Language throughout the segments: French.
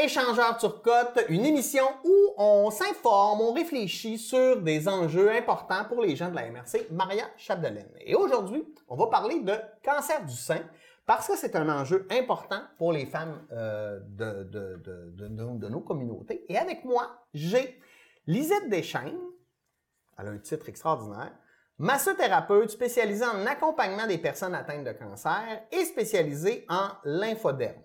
Échangeur Turcotte, une émission où on s'informe, on réfléchit sur des enjeux importants pour les gens de la MRC, Maria Chapdelaine. Et aujourd'hui, on va parler de cancer du sein parce que c'est un enjeu important pour les femmes euh, de, de, de, de, nos communautés. Et avec moi, j'ai Lisette Deschaines, elle a un titre extraordinaire, massothérapeute spécialisée en accompagnement des personnes atteintes de cancer et spécialisée en lymphoderme.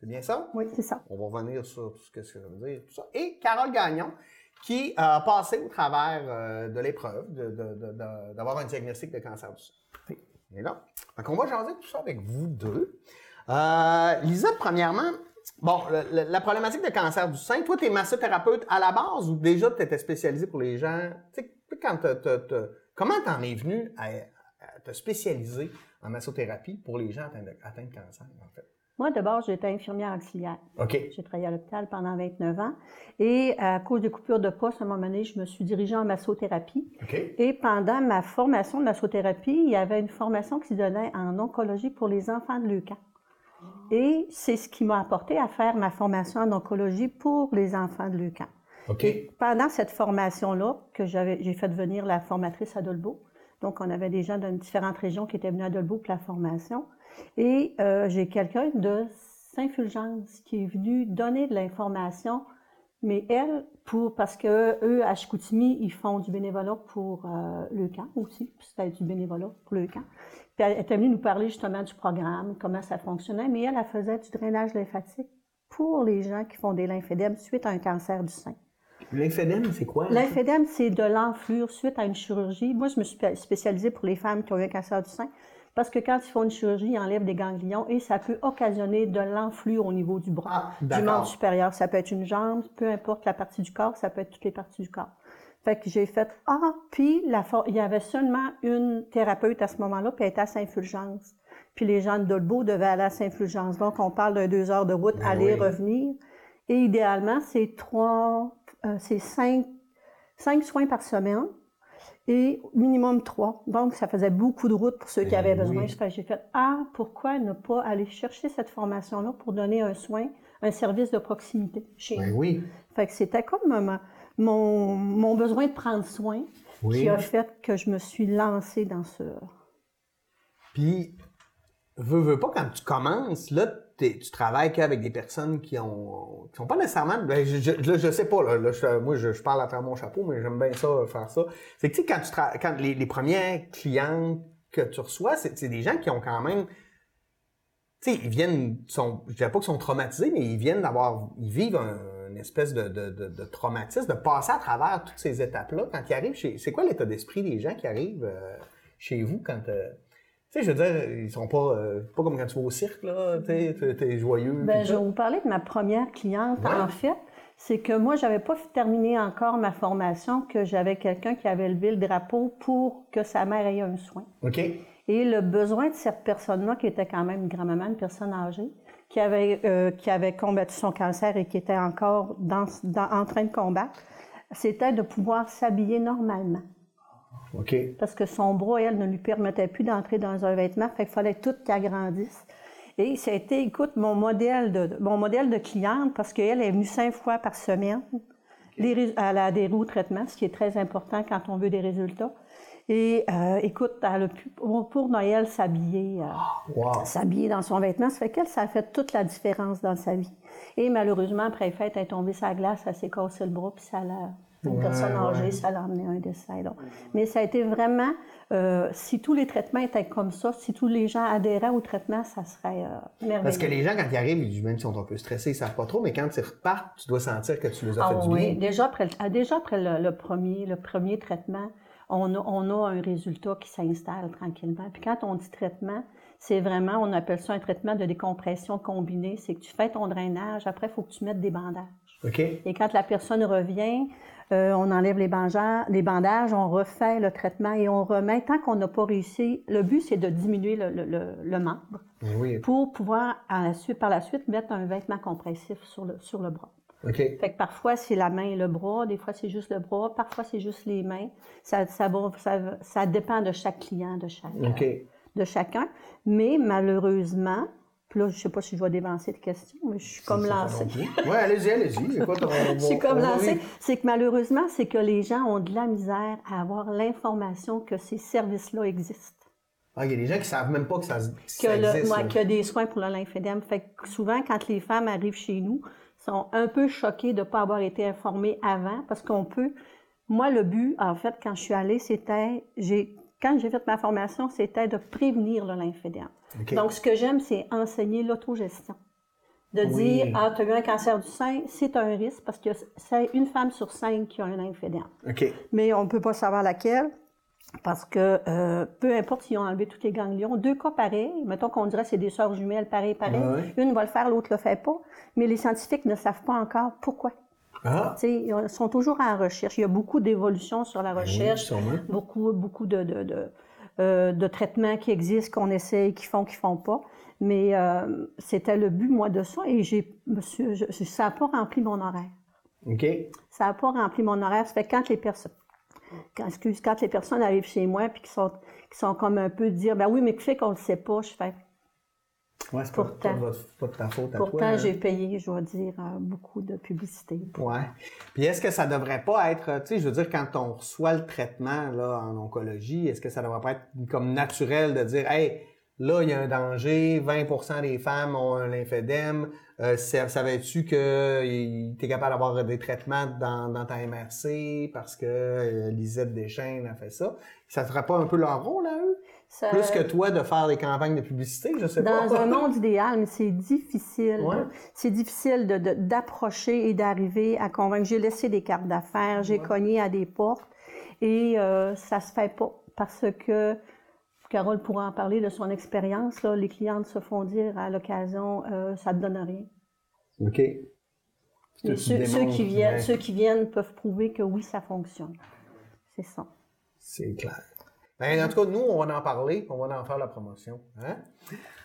C'est bien ça? Oui, c'est ça. On va revenir sur tout ce que ça veut dire, tout ça. Et Carole Gagnon, qui a passé au travers euh, de l'épreuve d'avoir un diagnostic de cancer du sein. Et là, donc on va jaser tout ça avec vous deux. Euh, Lisa, premièrement, bon, la, problématique de cancer du sein, toi, tu es massothérapeute à la base ou déjà tu étais spécialisé pour les gens? Tu sais, quand comment t'en es venu à, te spécialiser en massothérapie pour les gens atteints de, atteints de cancer, en fait? Moi, d'abord, j'étais infirmière auxiliaire. OK. J'ai travaillé à l'hôpital pendant 29 ans. Et à cause de coupures de poste, à un moment donné, je me suis dirigée en massothérapie. Et pendant ma formation de massothérapie, il y avait une formation qui se donnait en oncologie pour les enfants de Leucan. Et c'est ce qui m'a apporté à faire ma formation en oncologie pour les enfants de Leucan. OK. pendant cette formation-là, que j'ai fait venir la formatrice à Dolbeau. Donc, on avait des gens dans différentes régions qui étaient venus à Dolbeau pour la formation. Et euh, j'ai quelqu'un de Saint-Fulgence qui est venu donner de l'information, mais elle, pour parce que eux, à Chicoutimi, ils font du bénévolat pour euh, le camp aussi, puis c'était du bénévolat pour le camp. Elle était venue nous parler justement du programme, comment ça fonctionnait, mais elle, elle faisait du drainage lymphatique pour les gens qui font des lymphédèmes suite à un cancer du sein. Lymphédème, c'est quoi? Lymphédème, c'est de l'enflure suite à une chirurgie. Moi, je me suis spécialisée pour les femmes qui ont eu un cancer du sein. Parce que quand ils font une chirurgie, ils enlèvent des ganglions et ça peut occasionner de l'enflure au niveau du bras, ah, du membre supérieur. Ça peut être une jambe, peu importe la partie du corps, ça peut être toutes les parties du corps. Fait que j'ai fait ah, puis la il y avait seulement une thérapeute à ce moment-là, puis elle était à Saint-Fulgence. Puis les gens de Dolbeau devaient aller à Saint-Fulgence. Donc on parle de deux heures de route Ben aller oui. revenir. Et idéalement, c'est trois, euh, c'est cinq, cinq soins par semaine et minimum trois. Donc, ça faisait beaucoup de route pour ceux qui Ben avaient besoin. oui. J'ai fait, ah, pourquoi ne pas aller chercher cette formation-là pour donner un soin, un service de proximité chez Ben nous? oui. Fait que c'était comme ma- mon, mon besoin de prendre soin Oui. qui a fait que je me suis lancée dans ce... Puis, veux, veux pas, quand tu commences, là, tu travailles qu'avec des personnes qui ont, qui ont pas nécessairement, ben, je, je, là, sais pas, là, là, moi, je, je parle à travers mon chapeau, mais j'aime bien ça, euh, faire ça. C'est que, tu sais, quand tu tra- quand les, les premières clientes que tu reçois, c'est des gens qui ont quand même, tu sais, ils viennent, sont, je dirais pas qu'ils sont traumatisés, mais ils viennent d'avoir, ils vivent un, une espèce de, de, de, traumatisme, de passer à travers toutes ces étapes-là. Quand ils arrivent chez, c'est quoi l'état d'esprit des gens qui arrivent euh, chez vous quand, euh, tu sais, je veux dire, ils sont pas, euh, pas comme quand tu vas au cirque, là, tu t'es joyeux. Ben, je vais vous parler de ma première cliente. Ouais. En fait, c'est que moi, j'avais pas terminé encore ma formation, que j'avais quelqu'un qui avait levé le drapeau pour que sa mère ait un soin. OK. Et le besoin de cette personne-là, qui était quand même une grand-maman, une personne âgée, qui avait, euh, qui avait combattu son cancer et qui était encore dans, dans- en train de combattre, c'était de pouvoir s'habiller normalement. OK. Parce que son bras, elle, ne lui permettait plus d'entrer dans un vêtement, fait qu'il fallait tout qu'elle grandisse. Et ça a été, écoute, mon modèle de, mon modèle de cliente, parce qu'elle est venue cinq fois par semaine. Les elle a adhéré au traitement, ce qui est très important quand on veut des résultats. Et euh, écoute, elle a pu, pour Noël, s'habiller. euh, Wow. s'habiller dans son vêtement. Ça fait qu'elle, ça a fait toute la différence dans sa vie. Et malheureusement, après les fêtes, elle est tombée la glace, elle s'est cassé le bras, puis ça l'a... Une Ouais, personne âgée, ouais. ça l'a amené à un décès. donc. Mais ça a été vraiment... euh, si tous les traitements étaient comme ça, si tous les gens adhéraient au traitement, ça serait euh, merveilleux. Parce que les gens, quand ils arrivent, ils- même s'ils sont un peu stressés, ils savent pas trop, mais quand ils repartent, tu dois sentir que tu les as Ah fait du oui, bien. déjà après, le- ah, déjà après le, le premier, le premier traitement, on a, on a un résultat qui s'installe tranquillement. Puis quand on dit traitement, c'est vraiment, on appelle ça un traitement de décompression combinée. C'est que tu fais ton drainage, après, il faut que tu mettes des bandages. OK? Et quand la personne revient, euh, on enlève les bandages, les bandages, on refait le traitement et on remet. Tant qu'on n'a pas réussi, le but, c'est de diminuer le, le, le, le membre Ben Oui. pour pouvoir, à la suite, par la suite, mettre un vêtement compressif sur le, sur le bras. OK. Fait que parfois, c'est la main et le bras, des fois, c'est juste le bras, parfois, c'est juste les mains. Ça, ça, va, ça, ça dépend de chaque client, de chaque, de chacun. Mais malheureusement, Puis là, je sais pas si je vais dévancer de questions, mais je suis comme lancée. Oui, allez-y, allez-y. je suis comme lancée. C'est que malheureusement, c'est que les gens ont de la misère à avoir l'information que ces services-là existent. Ah, il y a des gens qui savent même pas que ça, que ça existe. Moi, qu'il y a des soins pour le lymphédème. Fait que souvent, quand les femmes arrivent chez nous, sont un peu choquées de ne pas avoir été informées avant, parce qu'on peut... Moi, le but, en fait, quand je suis allée, c'était... j'ai Quand j'ai fait ma formation, c'était de prévenir le lymphédème. Donc, ce que j'aime, c'est enseigner l'autogestion. De dire, ah, tu as eu un cancer du sein, c'est un risque parce que c'est une femme sur cinq qui a un lymphédème. Mais on ne peut pas savoir laquelle parce que euh, peu importe s'ils ont enlevé tous les ganglions, deux cas pareils, mettons qu'on dirait que c'est des sœurs jumelles pareil, pareil, une va le faire, l'autre le fait pas, mais les scientifiques ne savent pas encore pourquoi. Ah. Ils sont toujours en recherche. Il y a beaucoup d'évolutions sur la ben recherche, beaucoup, beaucoup de, de, de euh, de traitements qui existent, qu'on essaye, qui font, qui font pas. Mais euh, c'était le but, moi, de ça. Et j'ai, ça n'a pas rempli mon horaire. OK. Ça n'a pas rempli mon horaire. Ça fait quand les personnes, quand, excuse, quand les personnes arrivent chez moi puis qui sont, qui sont comme un peu dire, ben oui, mais que fait qu'on ne le sait pas, je fais, Ouais, c'est pourtant, pas, de ta faute à Pourtant, hein. j'ai payé, je dois dire, euh, beaucoup de publicité. Ouais. Puis est-ce que ça devrait pas être, tu sais, je veux dire, quand on reçoit le traitement là, en oncologie, est-ce que ça devrait pas être comme naturel de dire, hey, là, il y a un danger, 20% des femmes ont un lymphédème, euh, savais-tu que tu es capable d'avoir des traitements dans, dans, ta MRC parce que euh, Lisette Deschênes a fait ça? Ça ne serait pas un peu leur rôle à eux? Plus que toi de faire des campagnes de publicité, je sais pas. Dans un monde idéal, mais c'est difficile. C'est difficile d'approcher et d'arriver à convaincre. J'ai laissé des cartes d'affaires, j'ai cogné à des portes et euh, ça se fait pas parce que Carole pourra en parler de son expérience. Les clientes se font dire à l'occasion, euh, ça ne donne rien. OK. Ceux, qui viennent, ceux qui viennent peuvent prouver que oui, ça fonctionne. C'est ça. C'est clair. Ben, en tout cas, nous, on va en parler, on va en faire la promotion. Hein?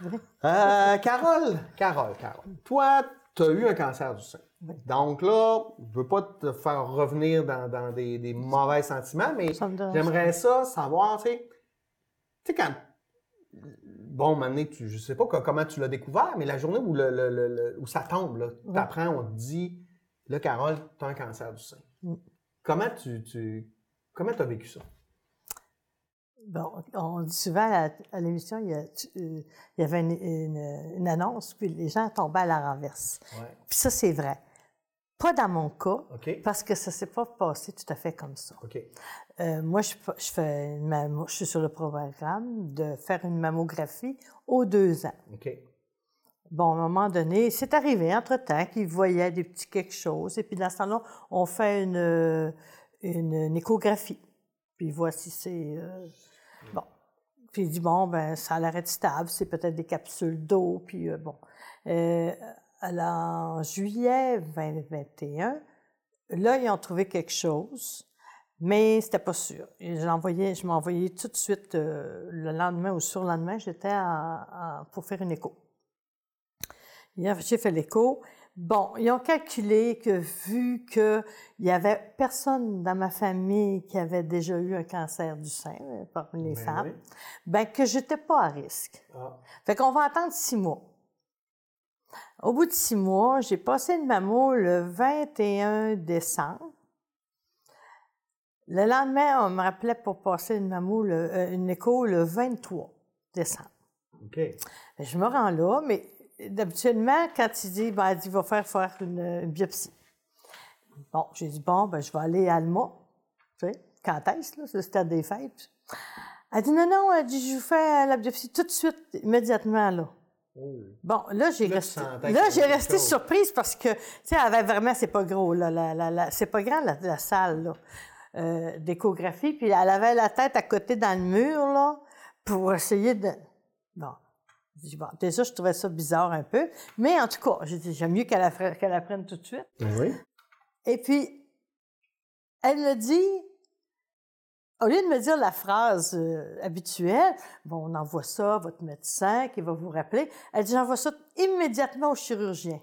Euh, Carole, Carole, Carole, toi, tu as eu un cancer du sein. Donc là, je ne veux pas te faire revenir dans, des, mauvais sentiments, mais j'aimerais ça savoir, tu sais, quand. Bon, maintenant, tu, je sais pas comment tu l'as découvert, mais la journée où, le, où ça tombe, tu apprends, on te dit, là, Carole, tu as un cancer du sein. Mm. Comment tu, tu comment as vécu ça? Bon, on dit souvent à, l'émission, il, euh, y, avait une, annonce, puis les gens tombaient à la renverse. Puis ça, c'est vrai. Pas dans mon cas, parce que ça ne s'est pas passé tout à fait comme ça. Euh, moi, je, fais je suis sur le programme de faire une mammographie aux deux ans. Bon, à un moment donné, c'est arrivé entre-temps qu'ils voyaient des petits quelque chose, et puis dans ce temps-là, on fait une, une, échographie. Puis voici, c'est... Euh, Bon. Puis il dit, bon, ben, ça a l'air stable, c'est peut-être des capsules d'eau, puis euh, bon. Euh, en juillet 2021, là, ils ont trouvé quelque chose, mais c'était pas sûr. Je m'ai envoyé tout de suite, euh, le lendemain ou sur le lendemain, j'étais pour faire une écho. J'ai fait l'écho, Bon, ils ont calculé que vu qu'il y avait personne dans ma famille qui avait déjà eu un cancer du sein, euh, parmi les femmes, ben que j'étais pas à risque. Ah. Fait qu'on va attendre six mois. Au bout de six mois, j'ai passé une mammo le 21 décembre. Le lendemain, on me rappelait pour passer une mammo, euh, une écho le 23 décembre. OK. Je me rends là, mais d'habituellement, quand il dit, ben, il va faire faire une, biopsie. Bon, j'ai dit, bon, ben, je vais aller à Alma. Tu sais, quand est-ce, là? C'était des fêtes. Elle dit, non, non, elle dit, je vous fais la biopsie tout de suite, immédiatement, là. Oh. Bon, là, j'ai resté, là, j'ai resté surprise parce que, tu sais, elle avait vraiment, c'est pas gros, là, la, la, c'est pas grand, la, salle, là, euh, d'échographie, puis elle avait la tête à côté dans le mur, là, pour essayer de... Bon déjà, je trouvais ça bizarre un peu. Mais en tout cas, j'ai dit, j'aime mieux qu'elle apprenne, tout de suite. Oui. Et puis, elle me dit, au lieu de me dire la phrase euh, habituelle, bon, on envoie ça à votre médecin qui va vous rappeler, elle dit, j'envoie ça immédiatement au chirurgien.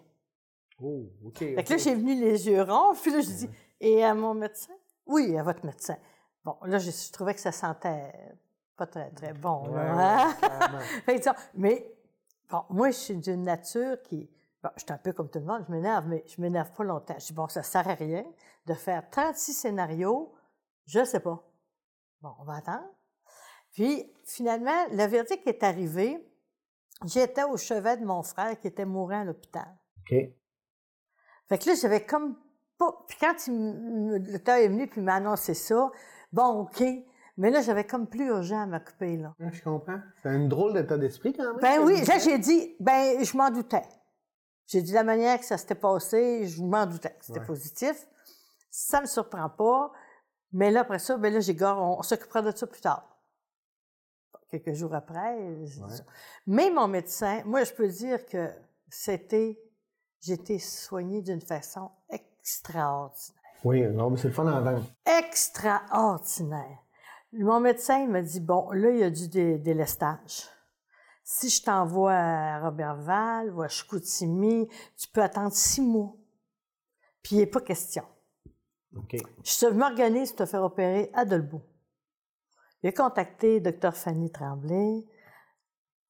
Oh, OK. Fait que là, j'ai venu les yeux ronds, puis là, je dis, et à mon médecin? Oui, à votre médecin. Bon, là, je trouvais que ça sentait pas très, très bon. Là, hein? mais Bon, moi, je suis d'une nature qui. Bon, je suis un peu comme tout le monde, je m'énerve, mais je m'énerve pas longtemps. Je dis, bon, ça sert à rien de faire 36 scénarios, je sais pas. Bon, on va attendre. Puis, finalement, le verdict est arrivé. J'étais au chevet de mon frère qui était mourant à l'hôpital. OK. Fait que là, j'avais comme pas. Puis quand il le temps est venu puis il m'a annoncé ça, bon, OK. Mais là, j'avais comme plus urgent à m'occuper, là. Je comprends. C'est un drôle d'état d'esprit quand même. Ben oui, là, j'ai dit, ben, je m'en doutais. J'ai dit la manière que ça s'était passé, je m'en doutais c'était Ouais. positif. Ça me surprend pas. Mais là, après ça, ben là, j'ai on, on s'occupera de ça plus tard. Quelques jours après. Ouais. Mais mon médecin, moi, je peux dire que c'était, j'ai été soignée d'une façon extraordinaire. Oui, non, mais c'est le fun à entendre. Extraordinaire. Mon médecin il m'a dit, bon, là, il y a du dé- délestage. Si je t'envoie à Robertval ou à Chicoutimi, tu peux attendre six mois. Puis il n'est pas question. OK. Je m'organise pour te faire opérer à Dolbeau. A contacté Dr Fanny Tremblay.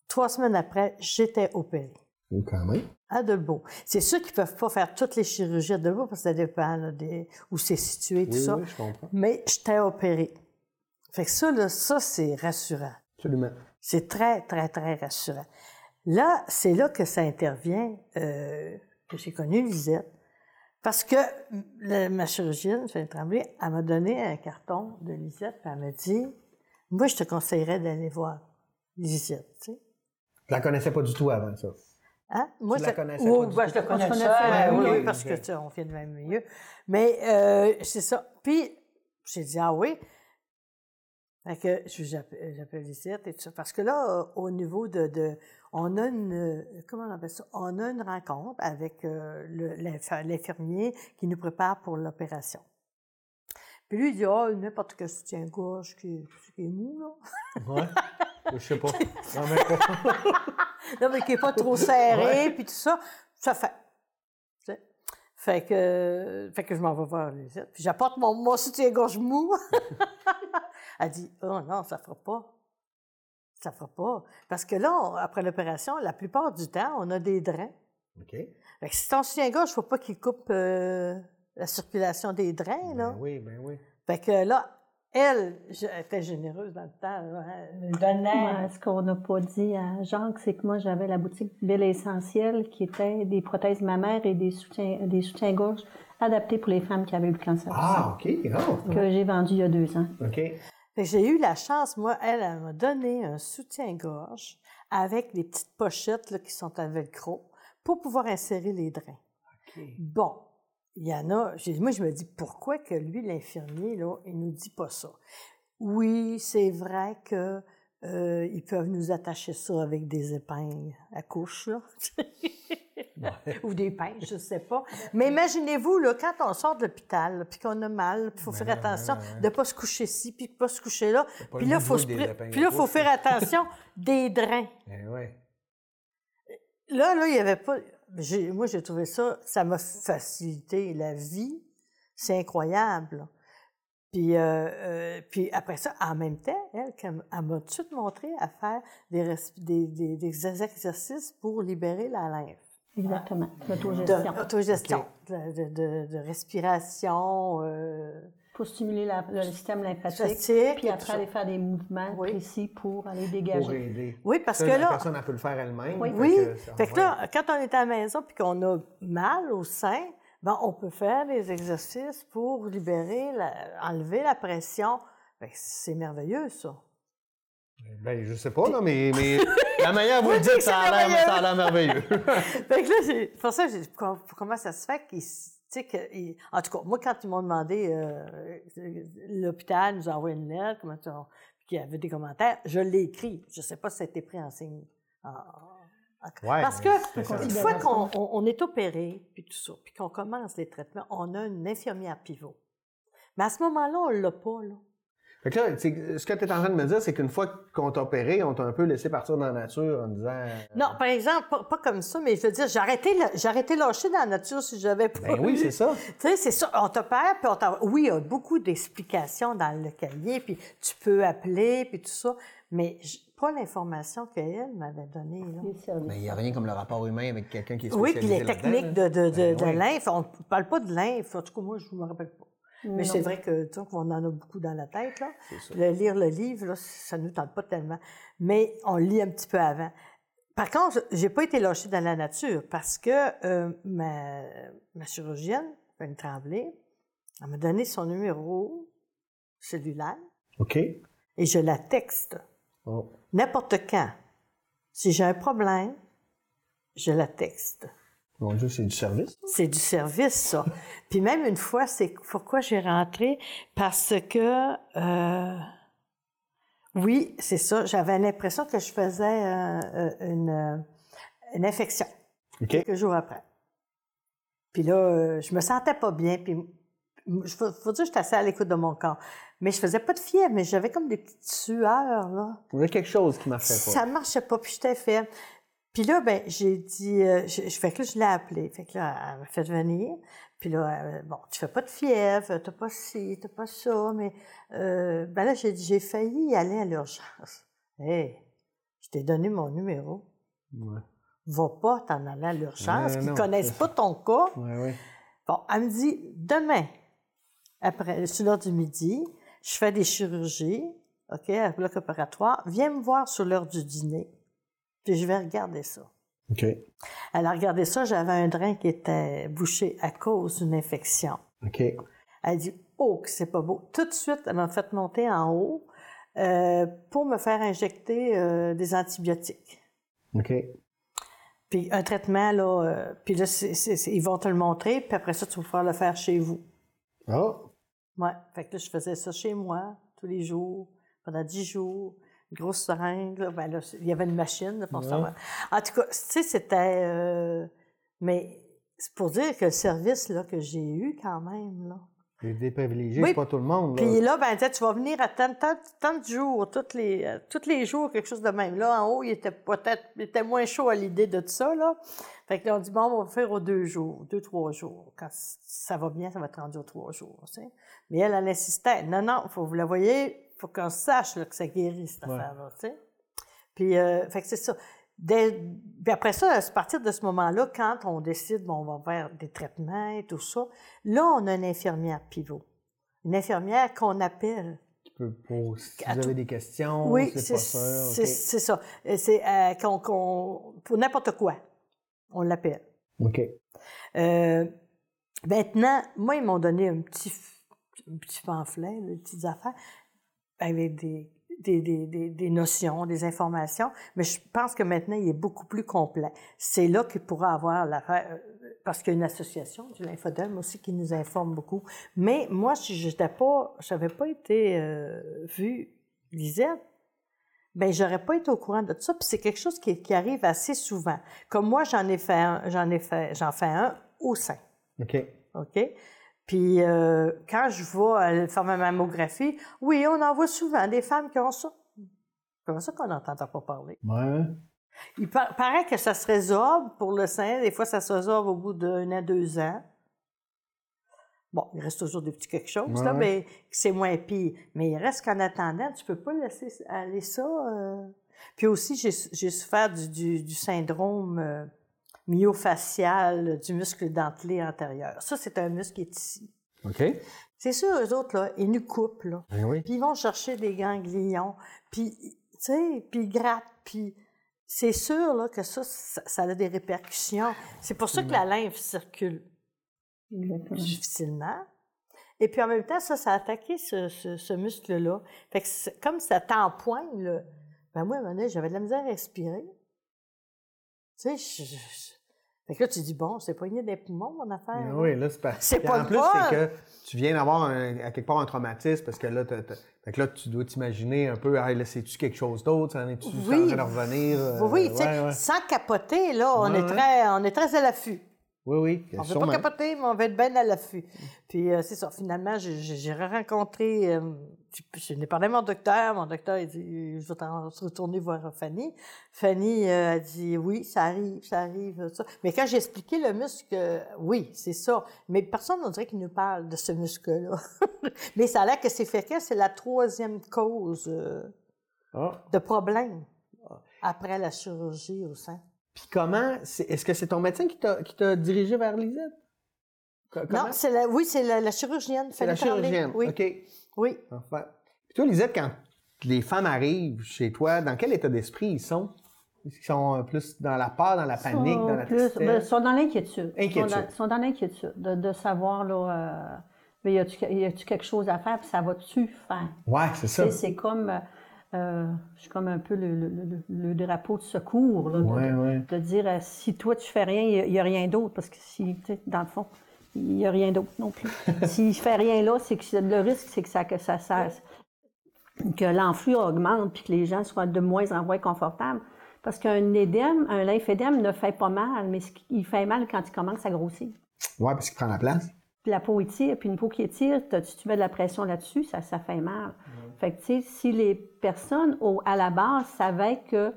Trois semaines après, j'étais opérée Ou quand même. à Dolbeau. C'est sûr qu'ils ne peuvent pas faire toutes les chirurgies à Dolbeau parce que ça dépend là, des- où c'est situé, tout Oui, ça. oui, je comprends. Mais j'étais opérée. Fait que ça, là, ça, c'est rassurant. Absolument. C'est très, très, très rassurant. Là, c'est là que ça intervient, euh, que j'ai connu Lisette. Parce que le- ma chirurgienne, Fanny Tremblay, elle m'a donné un carton de Lisette, puis elle m'a dit Moi, je te conseillerais d'aller voir Lisette. Tu sais. Je la connaissais pas du tout avant ça. Hein? Moi, Tu la je- connaissais Oui, pas du ben, tout. je la On se connaissais. connaissait, oui, oui, oui, oui, parce que tu on vient du même milieu. Mais euh, c'est ça. Puis, j'ai dit, ah oui. Fait que je- j'appelle Lisette et tout ça. Parce que là, euh, au niveau de, de- On a une. euh, Comment on appelle ça? On a une rencontre avec euh, l'infirmier qui nous prépare pour l'opération. Puis lui, il dit, ah, n'importe quel soutien-gorge qui, qui est mou, là. Ouais. je sais pas. Non, mais pas. Non, mais qui n'est pas trop serré, puis tout ça, ça fait. Fait que, fait que je m'en vais voir Lisette. Puis j'apporte mon, mon soutien-gorge mou. Elle dit Oh non, ça ne fera pas. Ça ne fera pas. Parce que là, on- après l'opération, la plupart du temps, on a des drains. OK. Fait que si ton soutien-gorge, il ne faut pas qu'il coupe euh, la circulation des drains, là. Ben oui, ben oui. Fait que là, elle, je- elle était généreuse dans le temps. là, hein. Elle me donnait. Ouais, ce qu'on n'a pas dit à Jacques, c'est que moi, j'avais la boutique Belle Essentielle qui était des prothèses mammaires et des soutiens, des soutiens-gorge adaptés pour les femmes qui avaient eu le cancer Ah, OK. Oh. que j'ai vendu il y a deux ans. OK. J'ai eu la chance, moi, elle, elle m'a donné un soutien-gorge avec des petites pochettes là, qui sont à velcro pour pouvoir insérer les drains. Bon, il y en a. Moi, je me dis pourquoi que lui, l'infirmier, là, il nous dit pas ça? Oui, c'est vrai que euh, ils peuvent nous attacher ça avec des épingles à couche, là. Ou des pinces, je sais pas. Mais imaginez-vous, là, quand on sort de l'hôpital, puis qu'on a mal, il faut faire ouais, attention ouais, ouais. de ne pas se coucher ici, puis de ne pas se coucher là. Puis là, faut se puis là, à faut faire attention des drains. Ben. Là, là, il n'y avait pas. Moi, j'ai trouvé ça, ça m'a facilité la vie. C'est incroyable. Puis, euh, euh, puis après ça, en même temps, elle, elle m'a tout de suite montré à faire des, des, des- des exercices pour libérer la lymphe. Exactement. L'autogestion. autogestion, de, de- de- de respiration, euh, Pour stimuler la- le système lymphatique. Puis après, aller faire des mouvements Oui. précis pour aller Pour dégager. aider. Oui, parce Ça, que la là, personne, elle peut le faire elle-même. Oui. fait Oui. que Fait que là, quand on est à la maison puis qu'on a mal au sein, ben, on peut faire des exercices pour libérer, la- enlever la pression. Que c'est merveilleux, ça. Ben, je sais pas, là, mais, mais la manière dont vous le dites, ça a l'air merveilleux. Fait que là, c'est pour ça, comment ça se fait sais, que, en tout cas, moi, quand ils m'ont demandé, euh, l'hôpital nous a envoyé une lettre, comment tu, qu'il y avait des commentaires, je l'ai écrit. Je ne sais pas si ça a été pris en signe. en- Ouais, Parce que une fois qu'on on- on est opéré, puis tout ça, puis qu'on commence les traitements, on a une infirmière pivot. Mais à ce moment-là, on ne l'a pas, là. Fait que là, ce que tu es en train de me dire, c'est qu'une fois qu'on t'a opéré, on t'a un peu laissé partir dans la nature en disant. euh, Non, par exemple, pas, pas comme ça, mais je veux dire, j'ai arrêté, la- j'ai arrêté lâcher dans la nature si j'avais pas. Ben oui, c'est ça. Tu sais, c'est ça. On t'opère, puis on t'envoie- Oui, il y a beaucoup d'explications dans le cahier, puis tu peux appeler, puis tout ça. Mais pas l'information qu'elle m'avait donnée. Mais il n'y a rien comme le rapport humain avec quelqu'un qui est Oui, puis spécialisé les techniques de, de, de, Ben de oui. lymphe, on ne parle pas de lymphe. En tout cas, moi, je ne me rappelle pas. Mais c'est vrai que, tu qu'on en a beaucoup dans la tête, là. C'est ça. Le, lire le livre, là, ça ne nous tente pas tellement. Mais on lit un petit peu avant. Par contre, j'ai pas été lâchée dans la nature parce que euh, ma, ma chirurgienne, Fanny Tremblay, elle m'a donné son numéro cellulaire OK. et je la texte Oh. N'importe quand. Si j'ai un problème, je la texte. Mon Dieu, c'est du service. C'est du service, ça. Puis même une fois, c'est pourquoi j'ai rentré, parce que, euh, oui, c'est ça, j'avais l'impression que je faisais euh, euh, une, une infection quelques jours après. Puis là, euh, je me sentais pas bien, puis il faut, faut dire que j'étais assez à l'écoute de mon corps. Mais je faisais pas de fièvre, mais j'avais comme des petites sueurs, là. Il y a quelque chose qui marchait pas. Ça marchait pas, puis j'étais faible. Puis là, ben, j'ai dit, euh, je, je- fait que là, je l'ai appelée. Fait que là, elle m'a fait venir. Puis là, euh, bon, tu fais pas de fièvre, t'as pas ci, t'as pas ça, mais euh, ben là, j'ai dit, j'ai failli aller à l'urgence. Hé, je t'ai donné mon numéro. Ouais. Va pas t'en aller à l'urgence, qu'ils non, connaissent pas ton cas. Ouais, ouais. Bon, elle me dit, demain, après, sur l'heure du midi, je fais des chirurgies, OK, à bloc opératoire. Viens me voir sur l'heure du dîner, puis je vais regarder ça. OK. Elle a regardé ça, j'avais un drain qui était bouché à cause d'une infection. OK. Elle dit, oh, que c'est pas beau. Tout de suite, elle m'a fait monter en haut euh, pour me faire injecter euh, des antibiotiques. OK. Puis un traitement, là, euh, puis là, ils vont te le montrer, puis après ça, tu vas pouvoir le faire chez vous. Ah! Ouais, fait que là, je faisais ça chez moi, tous les jours, pendant dix jours. Une grosse seringue, là, ben là, il y avait une machine, là, pour Ouais. savoir. En tout cas, tu sais, c'était... euh, mais c'est pour dire que le service, là, que j'ai eu quand même, là. Les déprivilégiés, Oui. c'est pas tout le monde. Là. Puis là, ben, tu vas venir à tant, tant, tant de jours, tous les, euh, tous les jours, quelque chose de même. Là, en haut, il était peut-être, il était moins chaud à l'idée de tout ça, là. Fait que là, on dit, bon, on va faire aux deux jours, deux, trois jours. Quand ça va bien, ça va être rendu aux trois jours, tu sais. Mais elle, elle insistait, non, non, faut, vous la voyez, faut qu'on sache, là, que ça guérit, cette Ouais. affaire-là, tu sais. Puis, euh, fait que c'est ça. Dès- puis après ça, à partir de ce moment-là, quand on décide, bon, on va faire des traitements et tout ça, là, on a une infirmière pivot. Une infirmière qu'on appelle. Tu peux pour si vous avez des questions, oui, c'est pas sûr. c'est- ça. C'est euh, qu'on- pour n'importe quoi, on l'appelle. OK. Euh, maintenant, moi, ils m'ont donné un petit, un petit pamphlet, des petites affaires, avec des, des, des, des, des notions, des informations, mais je pense que maintenant, il est beaucoup plus complet. C'est là qu'il pourra avoir l'affaire, euh, parce qu'il y a une association du lymphodème aussi qui nous informe beaucoup. Mais moi, si j'étais pas, j'avais pas été euh, vue, Lisette, ben j'aurais pas été au courant de tout ça. Puis c'est quelque chose qui, qui arrive assez souvent. Comme moi, j'en ai fait un, j'en ai fait, j'en fais un au sein. OK. OK? Puis euh, quand je vais faire ma mammographie, oui, on en voit souvent des femmes qui ont ça. Comment ça qu'on n'entend pas parler? Ouais. Il par- paraît que ça se résorbe pour le sein. Des fois, ça se résorbe au bout d'un an, deux ans. Bon, il reste toujours des petits quelque chose, Ouais, là, mais c'est moins pire. Mais il reste qu'en attendant, tu peux pas laisser aller ça. euh. Puis aussi, j'ai j'ai souffert du, du- du syndrome euh, myofacial du muscle dentelé antérieur. Ça, c'est un muscle qui est ici. OK. C'est sûr, eux autres, là, ils nous coupent, là. Ben oui. Puis ils vont chercher des ganglions, puis, tu sais, puis ils grattent, puis c'est sûr, là, que ça, ça, ça a des répercussions. C'est pour ça que la lymphe circule Exactement. difficilement. Et puis en même temps, ça, ça a attaqué ce, ce- ce muscle-là. Fait que comme ça t'empoigne, là, ben moi, à un moment donné, j'avais de la misère à respirer. Tu sais, je, je- Fait que là, tu dis, bon, c'est poigné des poumons, mon affaire. Là. oui, là, c'est pas. C'est pas En plus, c'est que tu viens d'avoir un- à quelque part un traumatisme parce que là, t'as- t'as- fait que là tu dois t'imaginer un peu, ah, là, c'est-tu quelque chose d'autre? Ça en est-tu Oui. de revenir? euh, Oui, oui, tu sais, ouais, ouais. sans capoter, là, on, Ouais, est très, on est très à l'affût. Oui, oui. On ne veut pas capoter, mais on va être bien à l'affût. Puis euh, c'est ça, finalement, j'ai rencontré, euh, je- n'ai parlé à mon docteur, mon docteur il dit, je vais t'en retourner voir Fanny. Fanny euh, a dit, oui, ça arrive, ça arrive, ça. Mais quand j'ai expliqué le muscle, oui, c'est ça. Mais personne ne dirait qu'il nous parle de ce muscle-là. mais ça a l'air que c'est fait que c'est la troisième cause euh, Ah, de problème. après la chirurgie au sein. Puis comment, est-ce que c'est ton médecin qui t'a dirigé vers Lisette? Non, c'est la, oui, c'est la, chirurgienne. C'est la chirurgienne, oui. OK. Oui. Enfin. Puis toi, Lisette, quand les femmes arrivent chez toi, dans quel état d'esprit ils sont? Est-ce qu'ils sont plus dans la peur, dans la panique, dans la tristesse? Ben, ils sont dans l'inquiétude. Ils sont dans, l'inquiétude de, savoir, là, euh, mais y a-tu quelque chose à faire, puis ça va-tu faire? Ouais, c'est ça. C'est comme, euh, euh, je suis comme un peu le, drapeau de secours, là, de, dire, euh, si toi tu fais rien, il n'y a, rien d'autre, parce que si, dans le fond, il n'y a rien d'autre non plus. S'il ne fait rien là, c'est que le risque, c'est que ça, que ça, que l'enflux augmente, puis que les gens soient de moins en moins confortables. Parce qu'un édème, un lymphédème ne fait pas mal, mais il fait mal quand il commence à grossir. Oui, parce qu'il prend la place. Puis la peau étire, puis une peau qui étire, si tu mets de la pression là-dessus, ça, ça fait mal. Fait que, tu sais, si les personnes, au, à la base, savaient qu'il euh,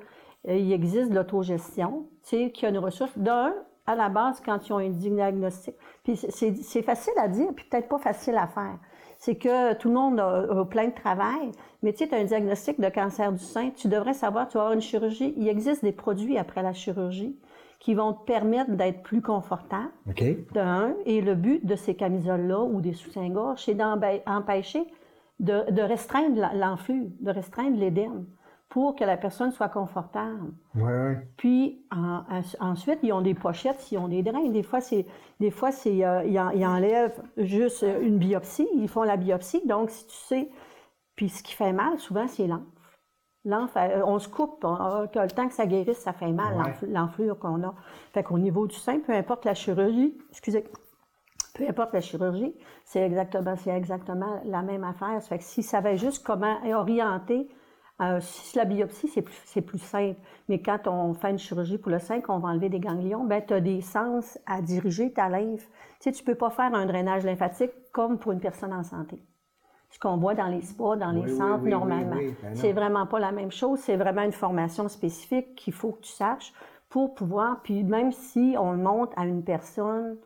existe de l'autogestion, tu sais, qu'il y a une ressource, d'un, à la base, quand ils ont un diagnostic, puis c'est facile à dire, puis peut-être pas facile à faire c'est que tout le monde a, plein de travail, mais tu sais, tu as un diagnostic de cancer du sein, tu devrais savoir, tu vas avoir une chirurgie. Il existe des produits après la chirurgie qui vont te permettre d'être plus confortable, OK. d'un, et le but de ces camisoles-là ou des soutiens-gorge, c'est d'empêcher de, de, restreindre l'enflux, de restreindre l'édème pour que la personne soit confortable. Puis ensuite, ils ont des pochettes, ils ont des drains. Des fois, c'est des fois c'est euh, ils, enlèvent juste une biopsie, ils font la biopsie. Donc, si tu sais, puis ce qui fait mal, souvent, c'est l'enfle. L'enfle, euh, on se coupe, le temps que ça guérisse, ça fait mal, l'enflure qu'on a. Fait qu'au niveau du sein, peu importe la chirurgie, excusez, peu importe la chirurgie, c'est exactement, exactement la même affaire. Ça fait que s'ils savaient juste comment orienter euh, si la biopsie, c'est plus, plus, simple. Mais quand on fait une chirurgie pour le sein, qu'on va enlever des ganglions, ben, tu as des sens à diriger ta lymphe. Tu sais, tu peux pas faire un drainage lymphatique comme pour une personne en santé. Ce qu'on voit dans les spas, dans les centres, normalement. Ben c'est vraiment pas la même chose. C'est vraiment une formation spécifique qu'il faut que tu saches pour pouvoir, puis même si on monte à une personne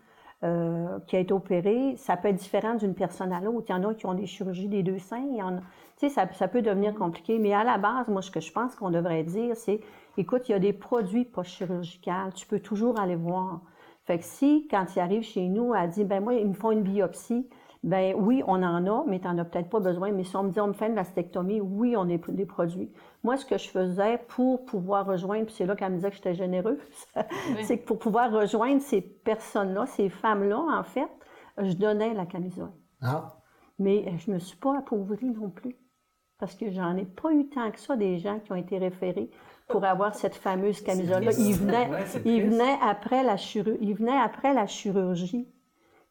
euh, qui a été opérée, ça peut être différent d'une personne à l'autre. Il y en a qui ont des chirurgies des deux seins, il y en a, tu sais, ça, ça, peut devenir compliqué. Mais à la base, moi, ce que je pense qu'on devrait dire, c'est, écoute, il y a des produits post-chirurgicaux, tu peux toujours aller voir. Fait que si, quand il arrive chez nous, elle dit, ben moi, ils me font une biopsie, ben oui, on en a, mais tu n'en as peut-être pas besoin. Mais si on me dit, on me fait une mastectomie, oui, on a des produits. Moi, ce que je faisais pour pouvoir rejoindre, puis c'est là qu'elle me disait que j'étais généreuse, c'est que pour pouvoir rejoindre ces personnes-là, ces femmes-là, en fait, je donnais la camisole. Ah. Mais je me suis pas appauvrie non plus. Parce que j'en ai pas eu tant que ça des gens qui ont été référés pour avoir cette fameuse camisole-là. Ils venaient, ils venaient après la chirurgie. Ils venaient après la chirurgie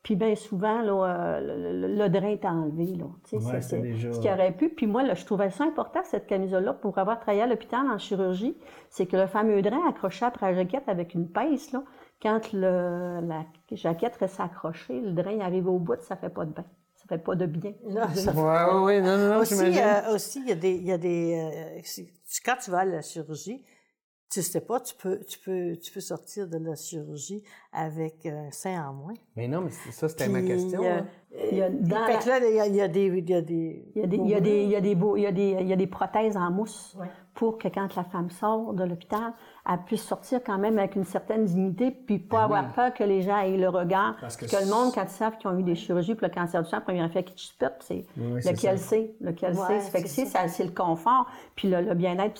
puis bien souvent, là, le, le, drain est enlevé. Là. Ouais, c'est, déjà... Ce qui aurait pu. Puis moi, là, je trouvais ça important, cette camisole-là, pour avoir travaillé à l'hôpital en chirurgie. C'est que le fameux drain accroché après la jaquette avec une pince, là, quand le, la jaquette reste accrochée, le drain arrive au bout, ça fait pas de bain. Fait pas de bien. Non, ça fait... ouais, ouais, non, non, aussi, euh, aussi, il y a des... Il y a des euh, quand tu vas à la chirurgie, tu sais pas, tu peux, tu peux, tu peux sortir de la chirurgie avec un sein en moins. Mais non, mais ça, c'était ma question. A, là, il y a, des, il y a des, il y a des, il y a des, il y a des, il y a des, il y a des prothèses en mousse pour que quand la femme sort de l'hôpital, elle puisse sortir quand même avec une certaine dignité, puis pas ben avoir peur que les gens aient le regard. Parce que, le monde, quand ils savent qu'ils ont eu des chirurgies pour le cancer du sein, le premier effet qu'ils se c'est lequel c'est. Lequel c'est. fait que c'est, c'est le confort, puis le, bien-être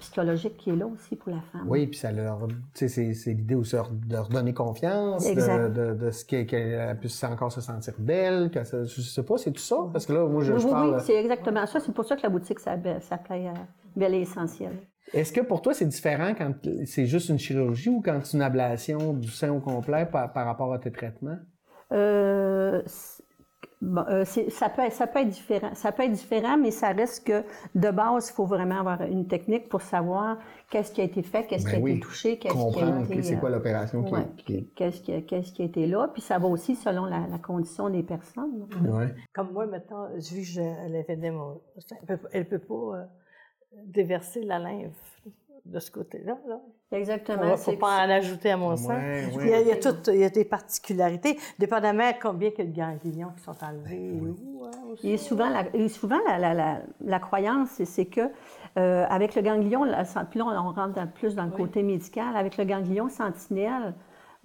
psychologique qui est là aussi pour la femme. Oui, puis ça leur, c'est, c'est l'idée aussi de leur donner confiance, de, de, ce qu'elle puisse encore se sentir belle, ça, je sais pas, c'est tout ça? Parce que là, moi, je, oui, parle... Oui, c'est exactement ça. C'est pour ça que la boutique s'appelle Belle et Essentielle. Est-ce que pour toi, c'est différent quand c'est juste une chirurgie ou quand c'est une ablation du sein au complet par, rapport à tes traitements? Euh, euh ça, peut, ça peut être différent. Ça peut être différent, mais ça reste que de base, il faut vraiment avoir une technique pour savoir qu'est-ce qui a été fait, qu'est-ce qui a ben été touché, qu'est-ce qui a été. C'est quoi l'opération qui, Qu'est-ce qui, qu'est-ce qui a été là, puis ça va aussi selon la, condition des personnes. Ouais. Comme moi, maintenant, vu que je l'ai fait elle ne peut pas. Euh, déverser la lymphe de ce côté-là. Là. Exactement. Il ne faut pas en ajouter à mon sens. Ouais, Il, y a, il y a tout- il y a des particularités, dépendamment combien que de ganglions qui sont enlevés. et où, hein, souvent, la, et souvent la, la- la- la croyance, c'est- que euh, avec le ganglion, puis là, on rentre dans- plus dans le côté médical, avec le ganglion sentinelle,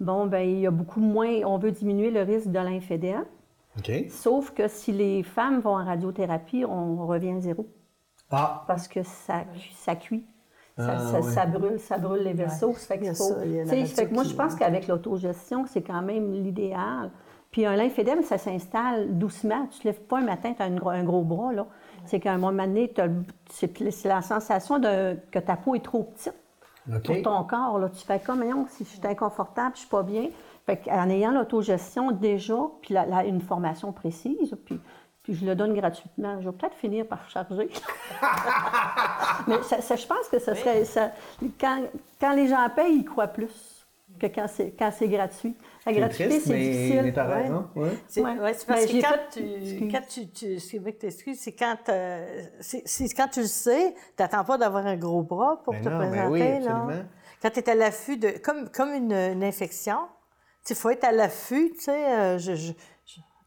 bon, ben il y a beaucoup moins, on veut diminuer le risque de lymphédème, OK. sauf que si les femmes vont en radiothérapie, on revient à zéro, Ah, parce que ça, ça cuit. Ça, Ah, ça- ouais. ça brûle, ça brûle les vaisseaux. Ça fait faut- ça, que moi, je pense qu'avec l'autogestion, c'est quand même l'idéal. Puis un lymphédème, ça s'installe doucement. Tu ne te lèves pas un matin, tu as un gros, un gros bras. là. C'est qu'à un moment donné, c'est la sensation de, que ta peau est trop petite pour ton corps. Là. Tu fais comme, si je suis inconfortable, je suis pas bien. Fait en ayant l'autogestion déjà, puis la- la- une formation précise, puis, puis je le donne gratuitement, je vais peut-être finir par charger. Mais ça- ça- je pense que ce serait... ça- quand, quand les gens payent, ils croient plus que quand c'est, quand c'est gratuit. La C'est gratuité, c'est difficile. mais t'as Ouais. raison. Ouais. C'est Ouais. c'est parce Ben, que quand, fait- tu, quand tu, tu, ce qui c'est quand, euh, c'est, c'est quand tu le sais, tu n'attends pas d'avoir un gros bras pour Ben te non, ben présenter. oui, là. Quand tu es à l'affût de. Comme, comme une, une infection, il faut être à l'affût, tu sais. euh, je-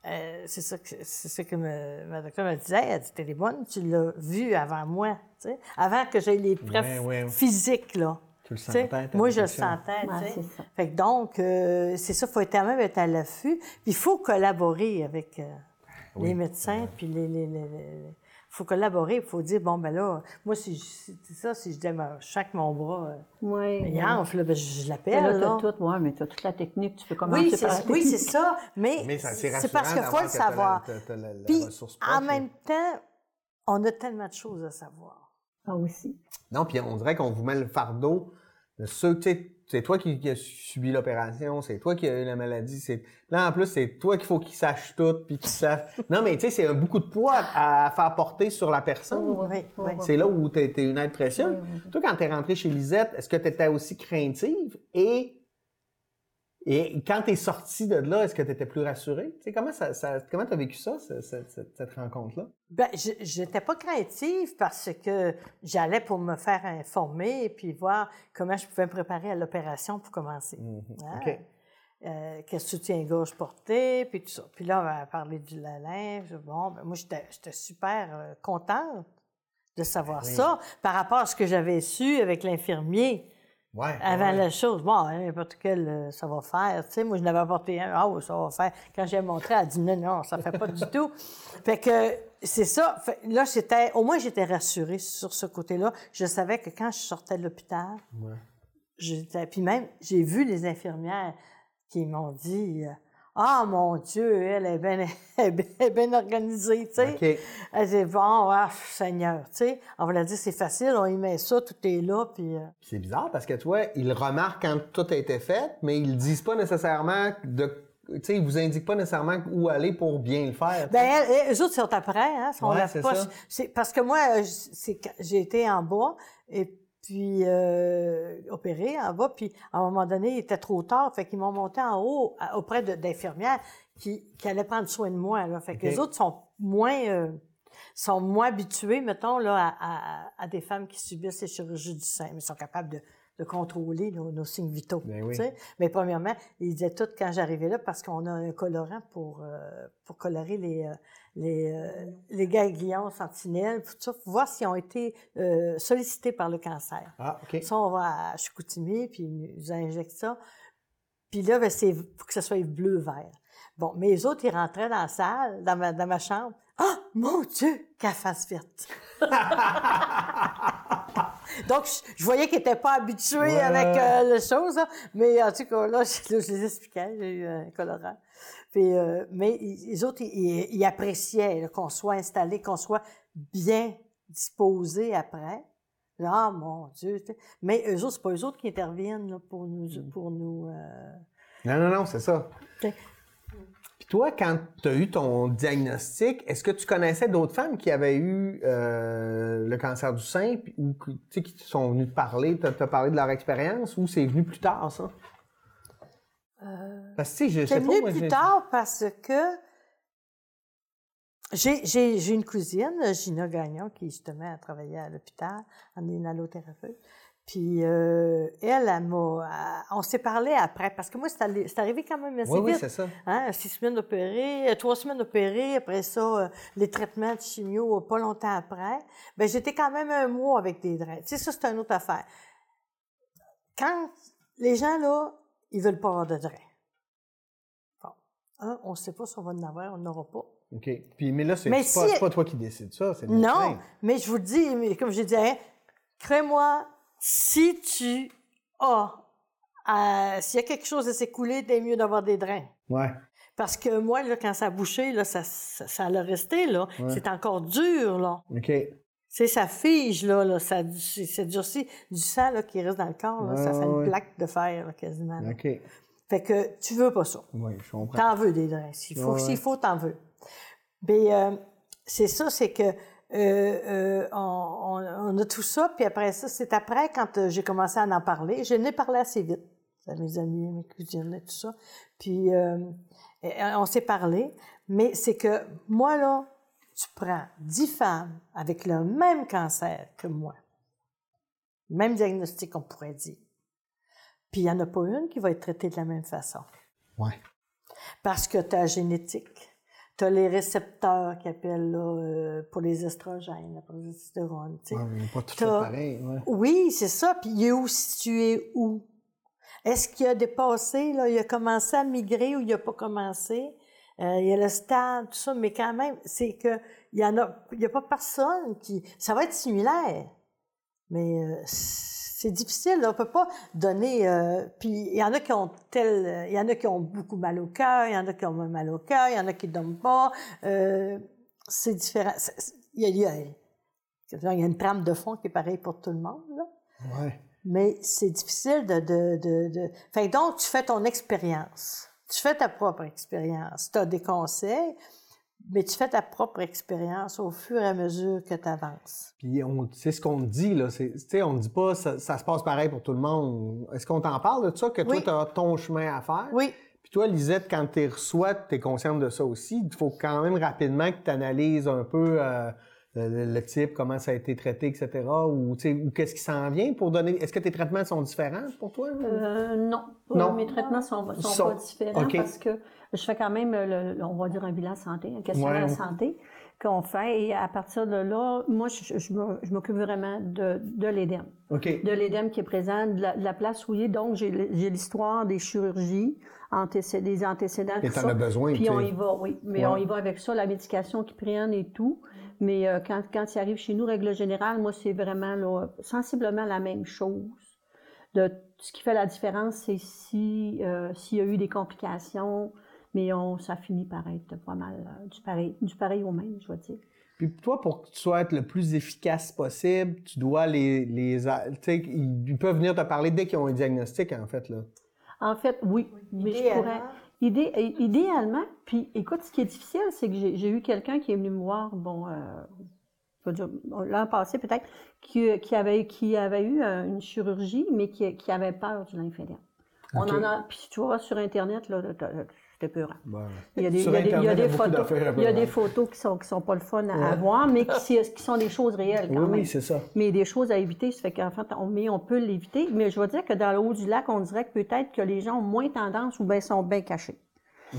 euh, c'est ça que, c'est ça que me- ma docteure me disait. Elle dit T'es les bonnes, tu l'as vu avant moi, tu sais. Avant que j'aie les preuves physiques, là. Tu le sentais, ta Moi, je le sentais. tu Ouais. Fait que donc, euh, c'est ça, il faut quand même être à l'affût. Puis il faut collaborer avec euh, les médecins, puis les. les, les- les- faut collaborer, il faut dire, bon, ben là, moi, si je- ça, si je dis, ben, je sens que mon bras, euh, Oui. il enfle, là, ben, je, je Mais l'appelle. là, tout, ouais, mais tu as toute la technique. Tu peux commencer Oui, par c'est la oui, c'est ça, mais, c'est c'est parce qu'il faut le savoir. la- la Puis, en même temps, on a tellement de choses à savoir. Ah, aussi. Non, puis on dirait qu'on vous met le fardeau c'est toi qui, qui as subi l'opération, c'est toi qui as eu la maladie, c'est là en plus c'est toi qu'il faut qu'ils sachent tout puis qu'ils savent. Non mais tu sais c'est beaucoup de poids à faire porter sur la personne. Oui, oui. C'est là où tu étais une aide précieuse. Toi quand tu es rentrée chez Lisette, est-ce que tu étais aussi craintive? Et et quand tu es sortie de là, est-ce que tu étais plus sais, comment ça, ça comment tu as vécu ça, ce- ce- cette, cette rencontre-là? Ben, je n'étais pas craintive parce que j'allais pour me faire informer et puis voir comment je pouvais me préparer à l'opération pour commencer. OK. Euh, quel soutien-gorge porter, puis tout ça. Puis là, on va parler du la linge. Bon, ben, moi, j'étais super euh, contente de savoir ça par rapport à ce que j'avais su avec l'infirmier Ouais. avant ouais. la chose. Bon, hein, n'importe quel, euh, ça va faire. Tu sais, moi, je n'avais apporté un. Ah oui, ça va faire. Quand j'ai montré, elle a dit non, non, ça fait pas du tout. Fait que c'est ça. Fait, là, j'étais, au moins, j'étais rassurée sur ce côté-là. Je savais que quand je sortais de l'hôpital, j'étais. Puis même, j'ai vu les infirmières qui m'ont dit. euh, ah, mon Dieu, elle est bien, organisée, tu sais. Elle dit, bon, ah, Seigneur, tu sais. On va leur dire, c'est facile, on y met ça, tout est là, puis... euh, C'est bizarre parce que toi, ils remarquent quand tout a été fait, mais ils disent pas nécessairement de. Tu sais, ils vous indiquent pas nécessairement où aller pour bien le faire. tu sais. Ben, eux autres sont après, hein, sont Ouais, la c'est poche. ça. C'est parce que moi, j'ai été en bas et puis euh, opérée en bas, puis à un moment donné, il était trop tard, fait qu'ils m'ont monté en haut à- auprès d'infirmières qui, qui allaient prendre soin de moi. Là. Fait que les autres sont moins euh, sont moins habitués, mettons, là, à, à- à des femmes qui subissent les chirurgies du sein, mais sont capables de, de contrôler nos, nos signes vitaux. Ben oui. Mais premièrement, ils disaient tout quand j'arrivais là parce qu'on a un colorant pour, euh, pour colorer les, euh, les, euh, les ganglions sentinelles, tout ça, pour voir s'ils ont été euh, sollicités par le cancer. Ah, OK. Ça, on va à Chicoutimi, puis ils nous injectent ça. Puis là, ben, c'est pour que ce soit bleu-vert. Bon, mais les autres, ils rentraient dans la salle, dans ma, dans ma chambre. Ah, mon Dieu, qu'elle fasse verte! Donc, je, voyais qu'ils n'étaient pas habitués Ouais. avec euh, les choses, là. mais en tout cas, là, je, là, je les expliquais, j'ai eu un colorant. Puis, euh, mais les autres, ils, appréciaient qu'on soit installé, qu'on soit bien disposé après. Ah, mon Dieu! Mais eux autres, c'est pas eux autres qui interviennent là, pour nous... Pour nous euh, Non, non, non, c'est ça. Toi, quand tu as eu ton diagnostic, est-ce que tu connaissais d'autres femmes qui avaient eu euh, le cancer du sein ou qui te sont venues te parler, te, te parler de leur expérience ou c'est venu plus tard, ça? Parce que, sais, je pas, venu moi, plus tard parce que j'ai une cousine, Gina Gagnon, qui justement a travaillé à l'hôpital en inhalothérapeute. Puis euh, elle, elle m'a. elle- on s'est parlé après, parce que moi, c'est allé- arrivé quand même assez Oui, oui, c'est ça. Hein, six semaines opérées, euh, trois semaines opérées, après ça, euh, les traitements de chimio euh, pas longtemps après. Ben j'étais quand même un mois avec des drains. Tu sais, ça, c'est une autre affaire. Quand les gens, là, ils veulent pas avoir de drains. Bon. Un, on sait pas si on va en avoir, on n'aura pas. OK. Puis, mais là, c'est pas, si- pas toi qui décides ça, c'est Non, mais je vous dis, comme je disais, crée-moi, si tu as, euh, s'il y a quelque chose à s'écouler, t'es mieux d'avoir des drains. Ouais. Parce que moi, là, quand ça a bouché, là, ça, ça, ça allait rester, là. Ouais. C'est encore dur, là. OK. Sais, ça fige, là, là ça, c'est c'est durci. Du sang, là, qui reste dans le corps, là, ça Ouais, fait une plaque de fer, là, quasiment. là. OK. Fait que tu veux pas ça. Oui, je comprends. T'en veux des drains. S'il faut, s'il faut, t'en veux. Mais euh, c'est ça, c'est que euh, euh, on, on- on a tout ça, puis après ça, c'est après, quand euh, j'ai commencé à en parler, je n'ai parlé assez vite à mes amis, mes cousines et tout ça. Puis euh, on s'est parlé, mais c'est que moi, là, tu prends dix femmes avec le même cancer que moi, même diagnostic, on pourrait dire. Puis il n'y en a pas une qui va être traitée de la même façon. Ouais. Parce que la génétique. Tu as les récepteurs qui appellent là, euh, pour les estrogènes, la progestérone. tu sais. Ouais, pas tout pareil. Ouais. Oui, c'est ça. Puis il est où situé où? Est-ce qu'il a dépassé, là, il a commencé à migrer ou il n'a pas commencé? Euh, il y a le stade, tout ça, mais quand même, c'est que il y en a, il y a pas personne qui, ça va être similaire, mais euh, c'est difficile. On peut pas donner. euh, puis il y en a qui ont tel, il y en a qui ont beaucoup mal au cœur, il y en a qui ont mal au cœur, il y en a qui donnent pas. Euh, c'est différent. Il y y y a une trame de fond qui est pareille pour tout le monde. Là. Ouais. Mais c'est difficile de, de, de, de- Fait que donc, tu fais ton expérience. Tu fais ta propre expérience. Tu as des conseils, mais tu fais ta propre expérience au fur et à mesure que tu avances. Puis on, c'est ce qu'on te dit, là. C'est, tu sais, on ne dit pas ça, ça se passe pareil pour tout le monde. Est-ce qu'on t'en parle de ça, que toi, tu as ton chemin à faire? Oui, Puis toi, Lisette, quand tu reçois, tu es consciente de ça aussi. Il faut quand même rapidement que tu analyses un peu euh, le, le type, comment ça a été traité, etc. Ou, ou qu'est-ce qui s'en vient pour donner. Est-ce que tes traitements sont différents pour toi? Euh, non. Non? Euh, Mes traitements sont, sont, Sont- pas différents parce que je fais quand même, le, on va dire, un bilan santé, un questionnaire Ouais. santé qu'on fait. Et à partir de là, moi, je, je m'occupe vraiment de, de l'édème. De l'édème qui est présent, de la, de la place où il est. Donc, j'ai l'histoire des chirurgies, antécé- des antécédents. Et tout ça. as besoin, Puis on y va, oui. Mais Ouais. on y va avec ça, la médication qu'ils prennent et tout. Mais euh, quand, quand il arrive chez nous, règle générale, moi, c'est vraiment là, sensiblement la même chose. De, ce qui fait la différence, c'est si, euh, s'il y a eu des complications, mais on, ça finit par être pas mal euh, du, pareil, du pareil au même, je vais dire. Puis toi, pour que tu sois être le plus efficace possible, tu dois les. les a- tu sais, ils, ils peuvent venir te parler dès qu'ils ont un diagnostic, en fait. Là. En fait, oui, mais je pourrais. Idé- euh, idéalement, puis écoute, ce qui est difficile, c'est que j'ai eu quelqu'un qui est venu me voir, bon, euh, l'an passé peut-être, qui, qui, avait, qui avait eu euh, une chirurgie, mais qui, qui avait peur du lymphédème. On Ok. en a, puis tu vois, sur Internet, là, c'était peur. Bon. Il y a des, Sur il y a des- il y a Internet, des il y a beaucoup photos, d'affaires il y a des apparemment. photos qui sont, qui sont pas le fun à, Ouais. voir, mais qui, qui sont des choses réelles quand Oui, même oui, c'est ça. mais des choses à éviter. Ça fait qu'en fait, on, mais on peut l'éviter. Mais je veux dire que dans le haut du lac, on dirait que peut-être que les gens ont moins tendance ou bien sont bien cachés.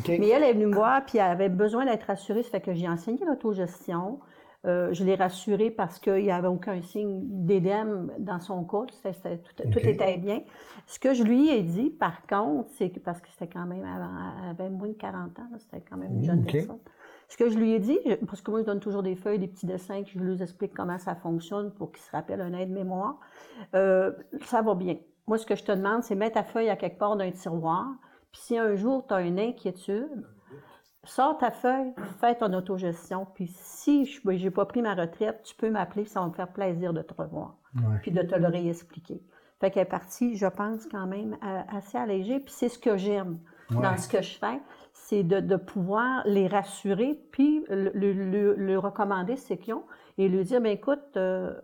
Mais elle est venue me voir, puis elle avait besoin d'être rassurée. Ça fait que j'ai enseigné l'autogestion. Euh, je l'ai rassurée parce qu'il n'y avait aucun signe d'édème dans son cas. C'était- tout, était bien. Ce que je lui ai dit, par contre, c'est que parce que c'était quand même avant, elle avait moins de 40 ans, c'était quand même une jeune personne. Ce que je lui ai dit, parce que moi, je donne toujours des feuilles, des petits dessins, que je lui explique comment ça fonctionne pour qu'il se rappelle un aide-mémoire. Euh, ça va bien. Moi, ce que je te demande, c'est mettre ta feuille à quelque part dans un tiroir. Puis si un jour, tu as une inquiétude, sors ta feuille, fais ton autogestion. Puis si je n'ai pas pris ma retraite, tu peux m'appeler, ça va me faire plaisir de te revoir. Ouais. Puis de te le réexpliquer. Fait qu'elle est partie, je pense, quand même assez allégée. Puis c'est ce que j'aime Ouais. dans ce que je fais, c'est de, de pouvoir les rassurer, puis le, le- le- le recommander ce qu'ils ont, et lui dire, ben écoute, euh,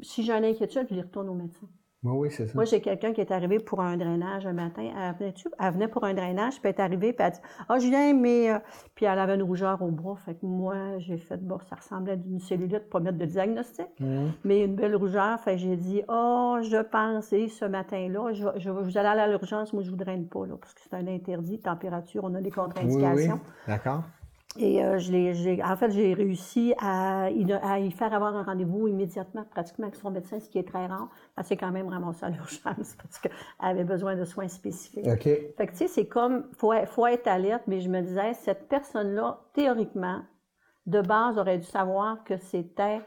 si j'ai une inquiétude, je les retourne au médecin. Oui, oui, c'est ça. Moi, j'ai quelqu'un qui est arrivé pour un drainage un matin. Elle venait, elle venait pour un drainage, puis elle est arrivée, puis elle a dit Ah, Julien, mais. euh, Puis elle avait une rougeur au bras. Fait que moi, j'ai fait Bon, ça ressemblait à une cellulite, pas mettre de diagnostic, Mhm. mais une belle rougeur. Fait que j'ai dit Oh, je pensais ce matin-là, je, vais- je, vous allez aller à l'urgence, moi, je vous draine pas, là, parce que c'est un interdit, température, on a des Oui, contre-indications. oui. D'accord. Et euh, je l'ai- j'ai- en fait, j'ai réussi à, y- à y faire avoir un rendez-vous immédiatement, pratiquement avec son médecin, ce qui est très rare. Elle s'est quand même ramassée à l'urgence parce qu'elle avait besoin de soins spécifiques. OK. Fait que, tu sais, c'est comme, faut, être- faut être alerte, mais je me disais, cette personne-là, théoriquement, de base, aurait dû savoir que c'était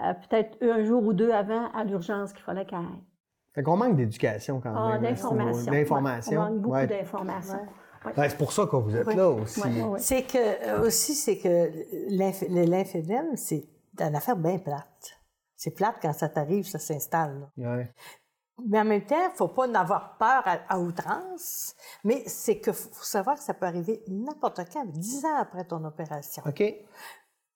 euh, peut-être un jour ou deux avant à l'urgence qu'il fallait qu'elle aille. Fait qu'on manque d'éducation quand Ah, même. D'informations. Ouais, on manque beaucoup Ouais. d'informations. Ouais. Ouais, c'est pour ça que vous êtes Ouais. là aussi. Ouais, ouais, ouais. C'est que, euh, aussi, c'est que l'inf- le lymphédème, c'est une affaire bien plate. C'est plate quand ça t'arrive, ça s'installe. Mais en même temps, il ne faut pas en avoir peur à, à outrance, mais c'est que faut faut savoir que ça peut arriver n'importe quand, dix ans après ton opération. OK.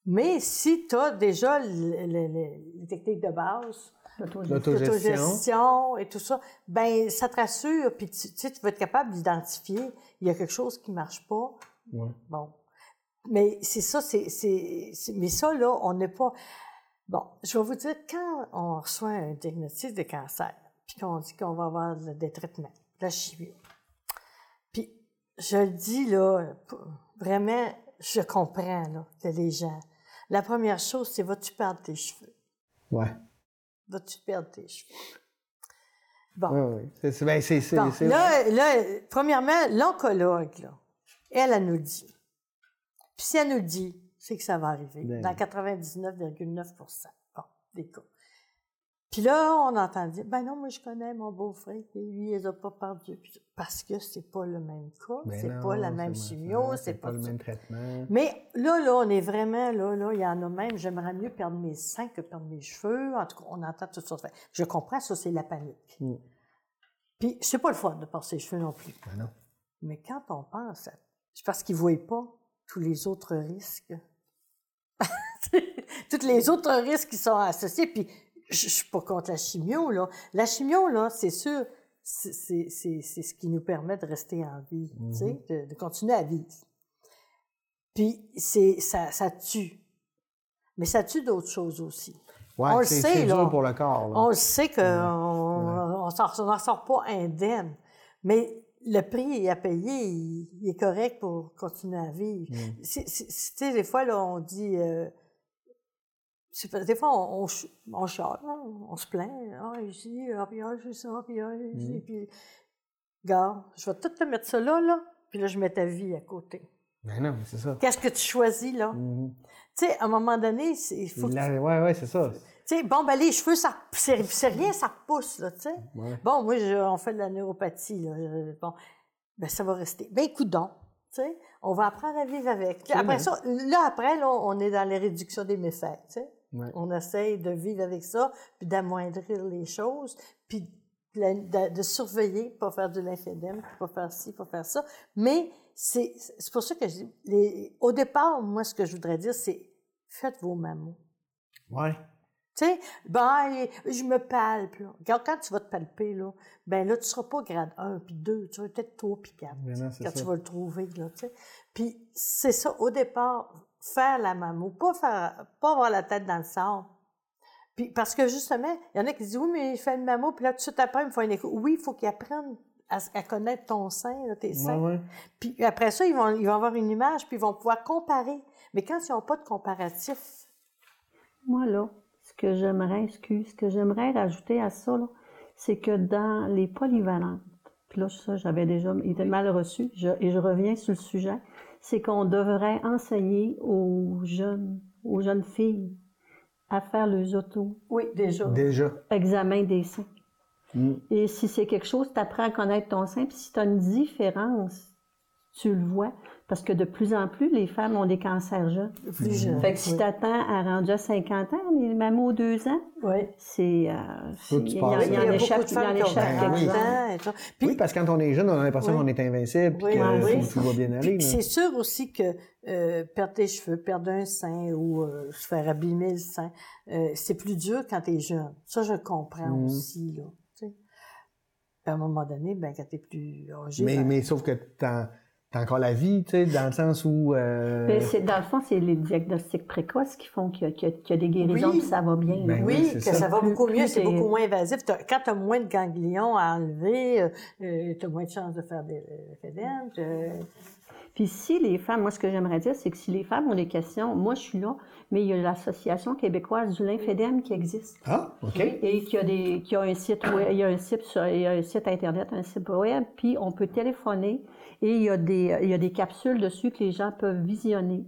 Mais si tu as déjà le- le- le- les techniques de base, L'autogestion. Et tout ça, ben ça te rassure, puis tu, tu sais, tu vas être capable d'identifier, il y a quelque chose qui marche pas. Ouais. Bon. Mais c'est ça, c'est, c'est, mais ça, là, on n'est pas... Bon, je vais vous dire, quand on reçoit un diagnostic de cancer, puis qu'on dit qu'on va avoir des traitements, de la chimio, puis je le dis, là, vraiment, je comprends, là, que les gens... La première chose, c'est vas-tu perdre tes cheveux? Ouais. Vas-tu perdre tes cheveux? Bon. Ouais, ouais. C'est- ben, c'est- Bon, là, là, premièrement, l'oncologue, là, elle, elle nous dit. Puis si elle nous dit, c'est que ça va arriver, Ben dans oui. 99,9 bon, des cas. Puis là, on entend dire, ben non, moi je connais mon beau-frère, et lui, il les a pas perdus. Puis- Parce que c'est pas le même cas, Ben c'est pas la même pas- chimio, c'est pas, le ça. même traitement. Mais là, là, on est vraiment, là, là, il y en a même, j'aimerais mieux perdre mes seins que perdre mes cheveux. En tout cas, on entend toutes sortes de choses. Je comprends, ça, c'est la panique. Mm. Puis, c'est pas le fun de perdre ses cheveux non plus. Ben non. Mais quand on pense, à- c'est parce qu'ils ne voient pas tous les autres risques. tous les autres risques qui sont associés. Puis, je ne suis pas contre la chimio, là. La chimio, là, c'est sûr, c'est ce qui nous permet de rester en vie, tu sais, de, de continuer à vivre. Puis, c'est, ça, ça tue. Mais ça tue d'autres choses aussi. Ouais, On le sait, là. dur pour le corps. là. On le sait qu'on n'en sort pas indemne, mais le prix à payer, il, il est correct pour continuer à vivre. Mm. Tu sais, des fois, là, on dit... euh, des fois, on, on, hein, on se plaint. Ah, ici, ah, puis ah, j'ai ça, puis ah, ici, Mm. puis... Regarde, je vais tout te mettre ça là, là, puis là, je mets ta vie à côté. Ben non, mais c'est ça. Qu'est-ce que tu choisis, là? Mhm. Tu sais, à un moment donné, il faut que Ouais, ouais, c'est ça. tu sais, bon, ben les cheveux, ça, c'est, c'est rien, ça repousse, là, tu sais. Ouais. Bon, moi, je- on fait de la neuropathie, là. Bon, ben ça va rester. Ben, écoute donc, tu sais, on va apprendre à vivre avec. Après ça, là, après, là, on est dans les réductions des méfaits, tu sais. Ouais. On essaye de vivre avec ça, puis d'amoindrir les choses, puis de, la- de- de surveiller, pas faire de l'infidème, pas faire ci, pas faire ça. Mais c'est, pour ça que je dis, les, au départ, moi, ce que je voudrais dire, c'est faites vos mammos. Ouais. Tu sais, ben, je me palpe. Là. Quand, tu vas te palper, là, ben là, tu ne seras pas grade 1 puis 2, tu vas peut-être 3 puis 4. Ben quand ça. tu vas le trouver, là, tu sais. Puis c'est ça, au départ, faire la mammo, pas, faire, pas avoir la tête dans le sable. Puis parce que justement, il y en a qui disent, oui, mais il fait une mammo, puis là, tout de suite après, il me faut une écho. Oui, il faut qu'ils apprennent à, à connaître ton sein, là, tes Ouais, seins. ouais. Puis après ça, ils vont, ils vont avoir une image, puis ils vont pouvoir comparer. Mais quand ils n'ont pas de comparatif, Moi, là, ce que j'aimerais, excuse, ce que j'aimerais rajouter à ça, là, c'est que dans les polyvalentes, puis là, ça, j'avais déjà été mal reçu, je- et je reviens sur le sujet, c'est qu'on devrait enseigner aux jeunes, aux jeunes filles à faire les auto oui, déjà. Déjà. examen des seins. Mm. Et si c'est quelque chose, tu apprends à connaître ton sein, puis si tu as une différence, tu le vois. Parce que de plus en plus, les femmes ont des cancers jeunes. plus jeune. Fait que si oui. tu attends à rendu à 50 ans, les mamans aux deux ans, Oui. c'est. euh, il y en- il y en échappe, beaucoup de il y en femmes qui ont échappe Ben 40 oui. ans parce que quand on est jeune, on a l'impression Oui. qu'on est invincible, puis Oui, que tout va bien aller. c'est sûr aussi que euh, perdre tes cheveux, perdre un sein ou euh, se faire abîmer le sein, euh, c'est plus dur quand tu es jeune. Ça, je comprends Mhm. aussi. Là, à un moment donné, ben, quand tu es plus âgé. Mais, ben, mais sauf que t'as as encore la vie, tu sais, dans le sens où. euh, Ben, c'est- dans le fond, c'est les diagnostics précoces qui font qu'il y, a- qu'il y a- qu'il y a des guérisons Oui. puis ça va bien. Ben oui, que ça. ça, va Plus- beaucoup mieux, plus c'est t'es- beaucoup moins invasif. T'as- quand tu as moins de ganglions à enlever, euh, tu as moins de chances de faire des lymphedèmes. euh, Puis si les femmes, moi ce que j'aimerais dire, c'est que si les femmes ont des questions, moi je suis là, mais il y a l'Association québécoise du lymphedème qui existe. Ah, OK. Et qui a, des, qui a un site web, il y a un site sur, il y a un site internet, un site web, puis on peut téléphoner et il y a des, il y a des capsules dessus que les gens peuvent visionner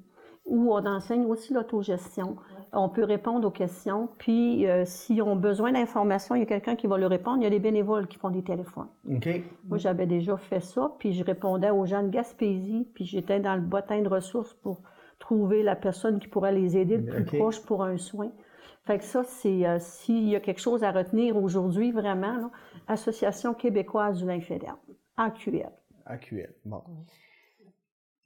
où on enseigne aussi l'autogestion. On peut répondre aux questions, puis euh, s'ils ont besoin d'informations, il y a quelqu'un qui va leur répondre. Il y a des bénévoles qui font des téléphones. OK. Moi, j'avais déjà fait ça, puis je répondais aux gens de Gaspésie, puis j'étais dans le bottin de ressources pour trouver la personne qui pourrait les aider le plus proche pour un soin. Fait que ça, c'est euh, s'il y a quelque chose à retenir aujourd'hui, vraiment, là, Association québécoise du lymphedème, AQL. AQL. Bon.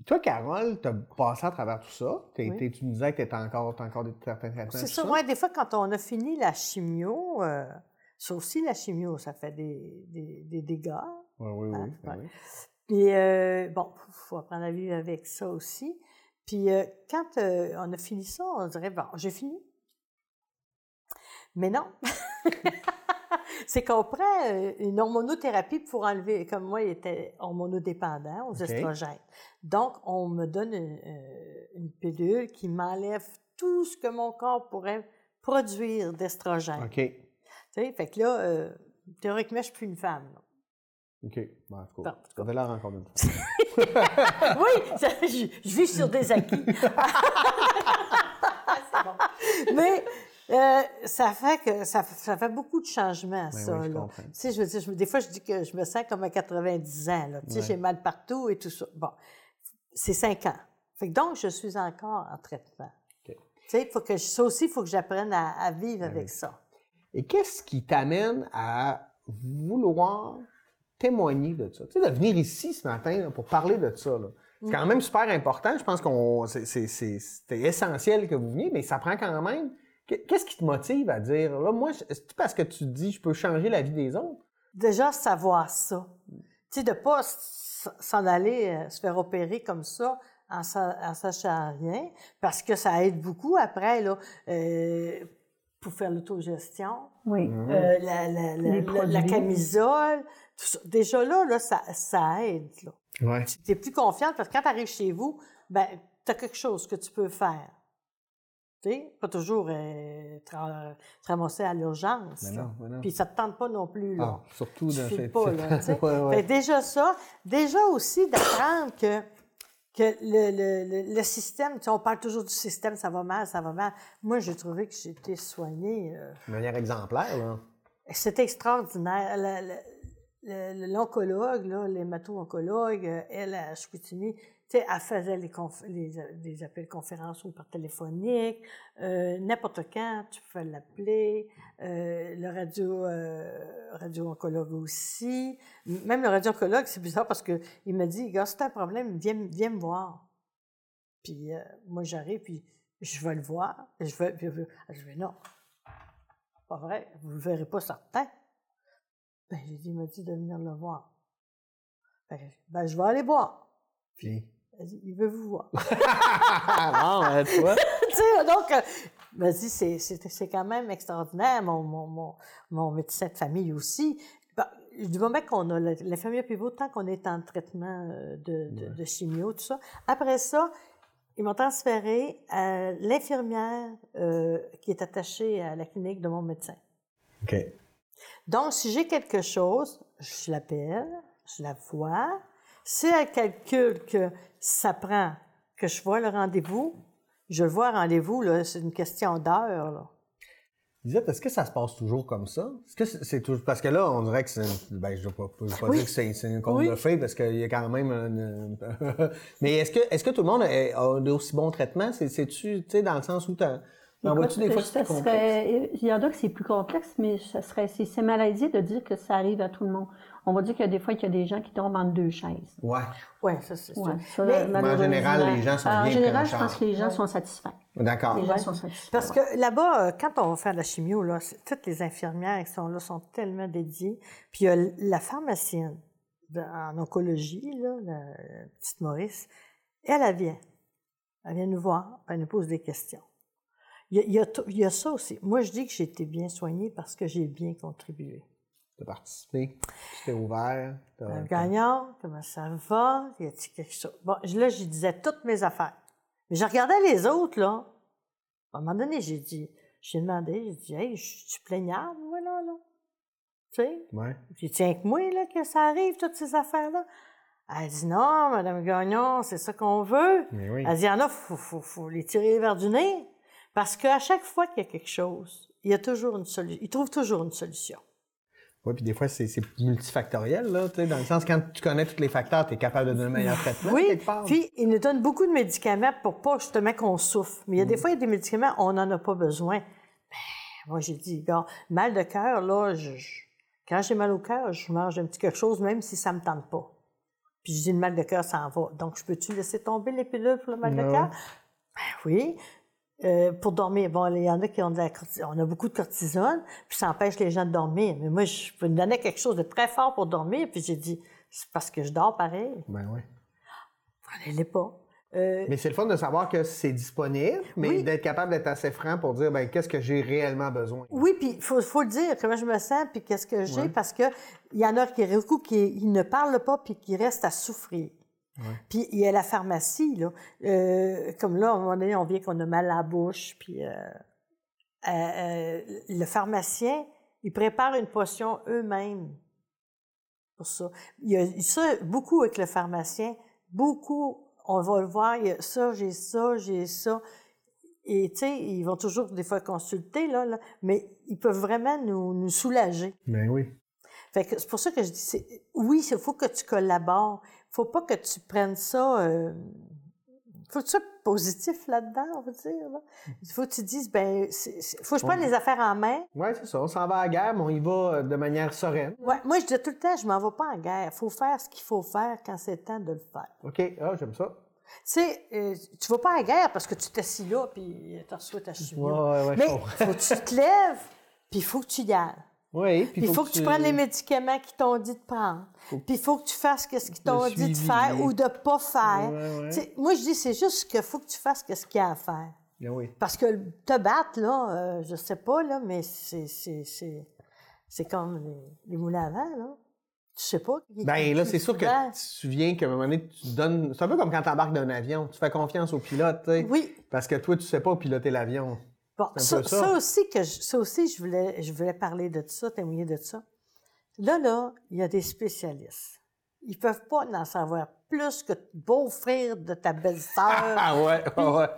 Toi, Carole, tu as passé à travers tout ça? Oui. tu me disais que tu étais encore, t'as encore des certains traitements. C'est ça, ouais, des fois, quand on a fini la chimio, euh, ça aussi, la chimio, ça fait des, des, des dégâts. Oui, oui, oui. Ah, ben oui. Puis, euh, bon, il faut apprendre à vivre avec ça aussi. Puis, euh, quand euh, on a fini ça, on dirait, bon, j'ai fini. Mais non. C'est qu'on prend euh, une hormonothérapie pour enlever, comme moi, il était hormonodépendant aux estrogènes. Donc, on me donne une, euh, une pilule qui m'enlève tout ce que mon corps pourrait produire d'estrogène. OK. Tu sais, fait que là, euh, théoriquement, je suis plus une femme. là. OK. Bon, en tout cas, Bon, en tout ça avait l'air encore une fois. oui, ça- je, je vis sur des acquis. C'est bon. Mais euh, ça fait que ça, ça fait beaucoup de changements, Ben ça. oui, là. Tu sais, je veux dire, je des fois, je dis que je me sens comme à 90 ans. Là. Tu sais, Ouais. j'ai mal partout et tout ça. Bon, c'est 5 ans. Fait que donc, je suis encore en traitement. Tu sais, faut que ça aussi, il faut que j'apprenne à, à vivre Ben avec ça. Et qu'est-ce qui t'amène à vouloir témoigner de ça? Tu sais, de venir ici ce matin là, pour parler de ça. là. C'est quand même super important. Je pense qu'on c'est essentiel que vous veniez, mais ça prend quand même. Qu- Qu'est-ce qui te motive à dire là, moi, c'est parce que tu te dis je peux changer la vie des autres? déjà savoir ça. Tu sais, de pas s'en aller euh, se faire opérer comme ça en, sa- en sachant rien, parce que ça aide beaucoup après, là, euh, pour faire l'autogestion, Oui. euh, la, la, la, Les la- la produits. camisole, tout ça. Déjà là, là ça, ça aide. Là. Ouais. Tu es plus confiante parce que quand tu arrives chez vous, ben, tu as quelque chose que tu peux faire. Pas toujours euh, te ra- te ramasser à l'urgence. Mais non. Puis ça te tente pas non plus. Là. Ah, surtout Tu dans cette- pas, là. Ouais, ouais. Fait déjà ça, déjà aussi d'apprendre que, que le, le, le, système, on parle toujours du système, ça va mal, ça va mal. Moi, j'ai trouvé que j'ai été soignée. euh, De manière exemplaire, là. c'était extraordinaire. L'oncologue, l'hémato-oncologue, euh, elle, à Chicoutimi, tu sais, elle faisait les, les, appels conférences ou par téléphonique. Euh, N'importe quand, tu pouvais l'appeler. Euh, le radio, euh, radio-oncologue aussi. M- Même le radio-oncologue, c'est bizarre parce que il m'a dit, gars, si t'as un problème, viens, viens me voir. Puis euh, moi, j'arrive, puis je vais le voir. Je vais, je vais, non, pas vrai, vous ne le verrez pas certain. Ben, j'ai dit, il m'a dit de venir le voir. Que, ben, je vais aller voir. Puis? Il veut vous voir. bon, ben, tu vois. donc, euh, dit, c'est, quand même extraordinaire. Mon, mon, mon, mon médecin de famille aussi. Ben, du moment qu'on a l'infirmière pivot, tant qu'on est en traitement euh, de, de, de chimio, tout ça. Après ça, ils m'ont transféré à l'infirmière euh, qui est attachée à la clinique de mon médecin. OK. Donc, si j'ai quelque chose, je l'appelle, je la vois. Si elle calcule que ça prend que je vois le rendez-vous, je le vois le rendez-vous, là, c'est une question d'heure. Lisette, est-ce que ça se passe toujours comme ça? Est-ce que c'est, c'est toujours... Parce que là, on dirait que c'est... Ben, je ne vais pas, je pas Oui. dire que c'est, une conte Oui. de fées parce qu'il y a quand même... une- Mais est-ce que, est-ce que tout le monde a, a d'aussi bons traitements? C'est, c'est-tu, tu sais, dans le sens où t'as... En vois-tu des fois que c'est ça complexe? serait- il y en a que c'est plus complexe, mais ça serait, c'est, c'est malaisé de dire que ça arrive à tout le monde. On va dire qu'il y a des fois qu'il y a des gens qui tombent entre deux chaises. Ouais. Oui, ça, c'est Ouais, ça, Mais- Mais en général, les gens sont En général, je pense que les gens sont satisfaits. D'accord. Les gens sont satisfaits. Parce que là-bas, euh, quand on va faire la chimio, là, toutes les infirmières qui sont là sont tellement dédiées. Puis il y a la pharmacienne de- en oncologie, là, la, petite Maurice, elle, elle vient. Elle vient nous voir, elle nous pose des questions. Il y, a, il y a tout- il y a ça aussi. Moi, je dis que j'ai été bien soignée parce que j'ai bien contribué. T'as participé, tu t'es ouvert? Euh, gagnant, comment ça va? Y a-t-il quelque chose? Bon, là, je disais toutes mes affaires. Mais je regardais les autres, là. À un moment donné, j'ai dit, j'ai demandé, j'ai dit, hey, je suis plaignable, moi, là, là. Tu sais? Ouais. J'ai dit, tiens que moi, là, que ça arrive, toutes ces affaires-là. Elle dit, non, Madame Gagnon, c'est ça qu'on veut. Mais oui. Elle dit, il y en a, faut, faut, faut les tirer vers du nez. Parce qu'à chaque fois qu'il y a quelque chose, il y a toujours une solution. Ils trouvent toujours une solution. Oui, puis des fois, c'est multifactoriel, là, tu sais, dans le sens, quand tu connais tous les facteurs, tu es capable de donner un meilleur traitement, Oui, quelque part. puis ils nous donnent beaucoup de médicaments pour pas justement qu'on souffre. Mais il y a Mm. des fois, il y a des médicaments, on n'en a pas besoin. Ben, moi, j'ai dit, gars, mal de cœur, là, je- je- quand j'ai mal au cœur, je mange un petit quelque chose, même si ça me tente pas. Puis je dis, le mal de cœur s'en va. Donc, je peux-tu laisser tomber les pilules pour le mal de Ouais. cœur? Ben oui. Euh, pour dormir, bon, il y en a qui ont de la cortisone. On a beaucoup de cortisone, puis ça empêche les gens de dormir. Mais moi, je peux me donner quelque chose de très fort pour dormir, puis j'ai dit, c'est parce que je dors pareil. Ben oui. Prenez-les pas. Euh, Mais c'est le fun de savoir que c'est disponible, mais Oui. d'être capable d'être assez franc pour dire, ben, qu'est-ce que j'ai réellement besoin? oui, puis il faut, faut le dire, comment je me sens, puis qu'est-ce que j'ai, parce que il y en a qui, qui ne parlent pas, puis qui restent à souffrir. Puis il y a la pharmacie, là. Euh, comme là, à un moment donné, on vient qu'on a mal à la bouche, puis euh, euh, le pharmacien, il prépare une potion eux-mêmes pour ça. Il y a ça beaucoup avec le pharmacien, beaucoup, on va le voir, il y a ça, j'ai ça, j'ai ça. Et tu sais, ils vont toujours des fois consulter, là, là, mais ils peuvent vraiment nous, nous soulager. Ben oui. Fait que c'est pour ça que je dis, oui, il faut que tu collabores. Faut pas que tu prennes ça... Euh, faut que tu sois positif là-dedans, on va dire. là. Il faut que tu dises, ben, c'est- c'est- faut que je prenne les affaires en main. Oui, c'est ça. On s'en va à la guerre, mais on y va euh, de manière sereine. Ouais, moi, je dis tout le temps, je m'en vais pas en guerre. faut faire ce qu'il faut faire quand c'est le temps de le faire. OK, ah, j'aime ça. Tu sais, euh, tu vas pas en guerre parce que tu t'assis là puis tu reçois ta chimio. Ouais, ouais, Mais faut que tu te lèves, puis il faut que tu y ailles. Oui, Puis il faut que tu prennes les médicaments qu'ils t'ont dit de prendre. Puis il faut que tu fasses ce qu'ils t'ont dit de faire ou de pas faire. Ouais, ouais. Moi, je dis, c'est juste qu'il faut que tu fasses ce qu'il y a à faire. Ben oui. Parce que te battre, là, euh, je sais pas, là, mais c'est, comme les, les moulins à vent, là. Tu sais pas. Ben là, c'est sûr que tu te souviens qu'à un moment donné, tu donnes. C'est un peu comme quand tu embarques d'un avion. Tu fais confiance au pilote, tu sais. Oui. Parce que toi, tu sais pas piloter l'avion. Bon, ça, peu ça. ça aussi, que je, ça aussi je, voulais, je voulais parler de ça, témoigner de ça. Là, là, il y a des spécialistes. Ils peuvent pas en savoir plus que le beau-frère de ta belle-sœur. Ah ouais, ouais,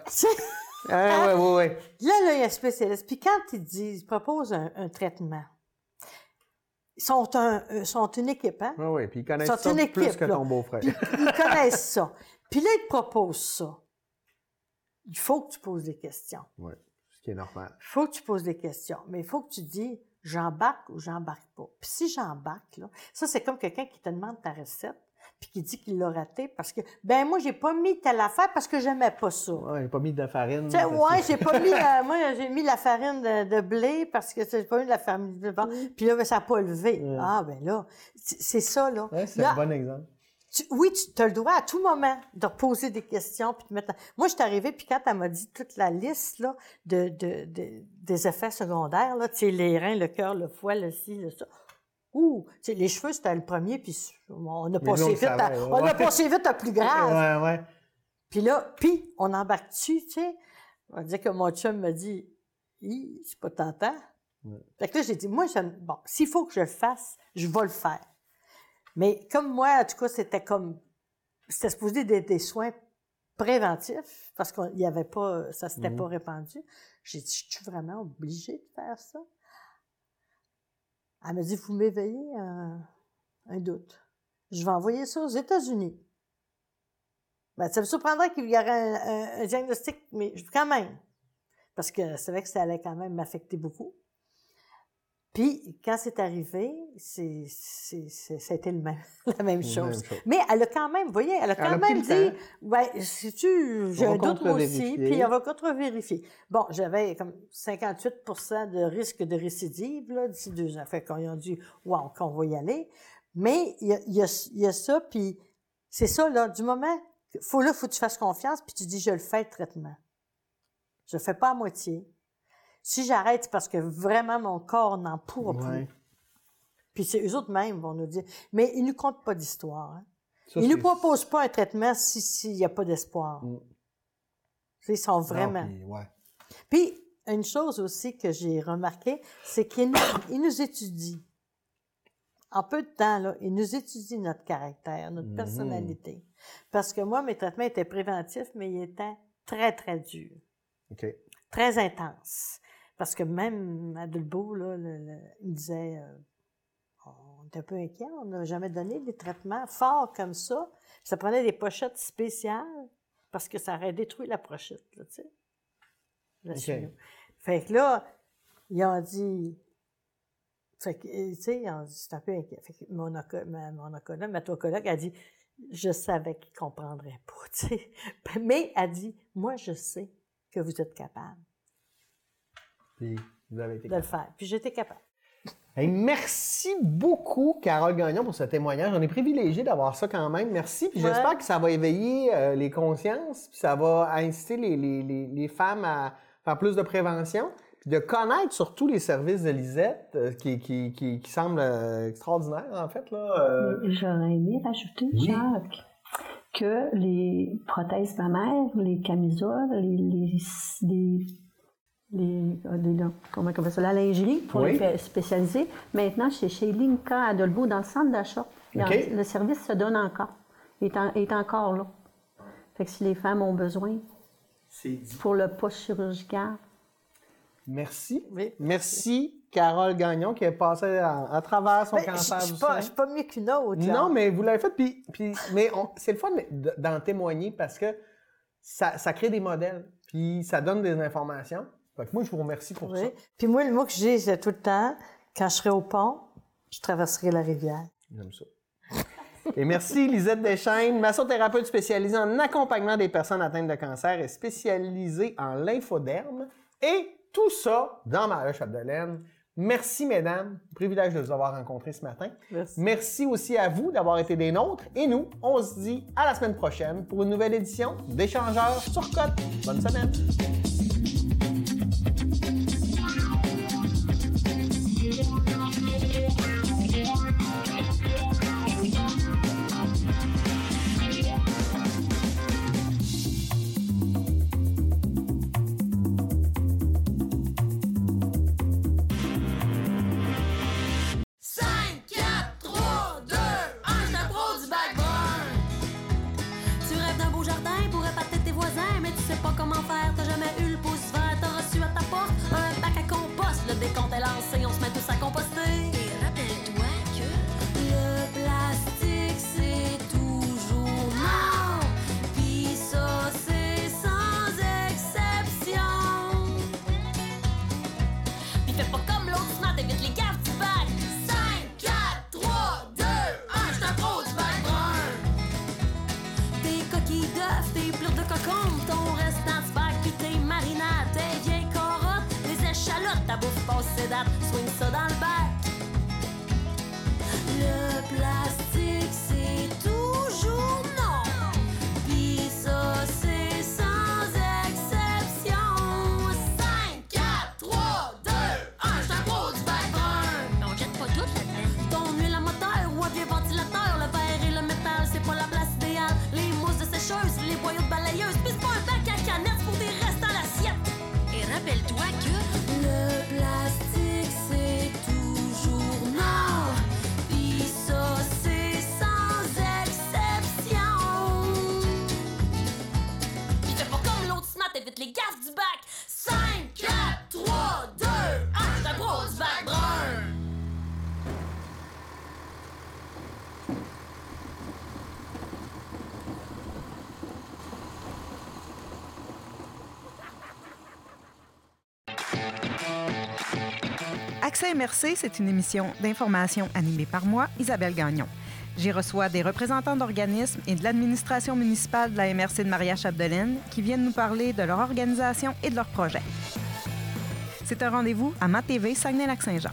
Ah, ouais, ouais, ouais. Là, là, il y a un spécialiste. Puis quand ils disent, ils proposent un, un traitement, ils sont, un, euh, sont une équipe, hein? Ouais, ouais. Puis ils connaissent Sont ça une plus que là. ton beau-frère. Puis ils connaissent ça. Puis là, ils te proposent ça. Il faut que tu poses des questions. Ouais. Qui est normal. Il faut que tu poses des questions. Mais il faut que tu dis, j'embarque ou j'embarque pas. Puis si j'embarque, là, ça, c'est comme quelqu'un qui te demande ta recette, puis qui dit qu'il l'a raté parce que, ben moi, j'ai pas mis telle affaire parce que j'aimais pas ça. Ouais, j'ai pas mis de farine. Tu sais, parce que- ouais, j'ai pas mis, la- moi, j'ai mis la farine de, de blé parce que j'ai pas mis de la farine de bon. Puis là, ben, ça n'a pas levé. Ouais. Ah, ben là, c'est c'est ça, là. Ouais, c'est Là, un bon exemple. Tu- oui, tu as le droit à tout moment de poser des questions puis de mettre. Moi, je suis arrivée puis quand elle m'a dit toute la liste là de, de, de- des effets secondaires là, tu sais les reins, le cœur, le foie, le ci, le ça. Ouh, tu sais, les cheveux c'était le premier puis on a passé vite, à, on a passé vite à plus grave. Ouais, ouais. Puis là, puis on embarque dessus, tu sais? On va dire que mon chum me dit, c'est pas tentant. Ouais. Fait que là, j'ai dit, moi, je, bon, s'il faut que je le fasse, je vais le faire. Mais comme moi, en tout cas, c'était comme, c'était supposé des, des soins préventifs, parce qu'il n'y avait pas, ça s'était Mhm. pas répandu. J'ai dit, je suis vraiment obligée de faire ça? Elle m'a dit, vous m'éveillez un, un doute. Je vais envoyer ça aux États-Unis. Ben, ça me surprendrait qu'il y aurait un, un- un diagnostic, mais je- quand même. parce que c'est vrai que ça allait quand même m'affecter beaucoup. Puis, quand c'est arrivé, c'est, c'est, c'est, ça a été le même, la même chose. Mais elle a quand même, vous voyez, elle a quand même dit, ouais, si tu, j'ai un doute aussi, puis on va contre-vérifier. Bon, j'avais comme 58% de risque de récidive, là, d'ici deux ans. Fait qu'on a dit, wow, qu'on va y aller. Mais il y a, y, a, y a ça, puis c'est ça, là, du moment, faut là, faut que tu fasses confiance, puis tu dis, je le fais, le traitement. Je le fais pas à moitié. Si j'arrête, c'est parce que vraiment mon corps n'en pourra plus. Puis c'est eux autres mêmes vont nous dire. Mais ils ne nous comptent pas d'histoire. Hein. ils ne nous proposent pas un traitement s'il n'y a pas d'espoir. Mm. Ils sont vraiment. puis, une chose aussi que j'ai remarqué, c'est qu'ils nous, nous, étudient. En peu de temps, là, ils nous étudient notre caractère, notre mm-hmm. personnalité. Parce que moi, mes traitements étaient préventifs, mais ils étaient très, très durs. Très intenses. Parce que même à Dulbeau, là, il disait, euh, on était un peu inquiet, on n'a jamais donné des traitements forts comme ça. Ça prenait des pochettes spéciales parce que ça aurait détruit la pochette, tu sais. Fait que là, ils ont dit, fait que, tu sais, c'est un peu inquiet. Fait que mon, mon oncologue, ma toncologue, a dit, je savais qu'il ne comprendrait pas, tu sais. Mais elle dit, moi, je sais que vous êtes capable. Puis vous avez été de le faire. Puis j'étais capable. merci beaucoup, Carole Gagnon, pour ce témoignage. On est privilégié d'avoir ça quand même. Merci. Puis j'espère que ça va éveiller euh, les consciences, puis ça va inciter les, les, les, femmes à faire plus de prévention, puis de connaître surtout les services de Lisette, euh, qui, qui, qui, qui semblent euh, extraordinaires, en fait. Là, J'aurais aimé rajouter, Jacques, que les prothèses mammaires, les camisoles, les, les les, euh, comment on ça, la lingerie pour les spécialiser. Maintenant, chez, chez Linka à Dolbeau, dans le centre d'achat, le service se donne encore. Il est, encore là. Fait que si les femmes ont besoin, pour le poste chirurgical. Merci. Merci, Carole Gagnon, qui est passée à, travers son cancer du sein. Je suis pas mieux qu'une autre. Non, mais vous l'avez fait. Puis, puis mais c'est le fun d'en témoigner parce que ça, ça crée des modèles. Puis ça donne des informations moi, je vous remercie pour ça. Puis moi, le mot que j'ai, c'est tout le temps, quand je serai au pont, je traverserai la rivière. J'aime ça. Et merci, Lisette Deschaines, massothérapeute spécialisée en accompagnement des personnes atteintes de cancer et spécialisée en lymphoderme. Et tout ça dans ma Chapdelaine. Merci, mesdames. Privilège de vous avoir rencontrés ce matin. Merci. Merci aussi à vous d'avoir été des nôtres. Et nous, on se dit à la semaine prochaine pour une nouvelle édition d'Échangeurs sur Côte. Bonne semaine. Accès MRC, c'est une émission d'information animée par moi, Isabelle Gagnon. J'y reçois des représentants d'organismes et de l'administration municipale de la MRC de Maria-Chapdelaine qui viennent nous parler de leur organisation et de leurs projets. C'est un rendez-vous à ma TV Saguenay-Lac-Saint-Jean.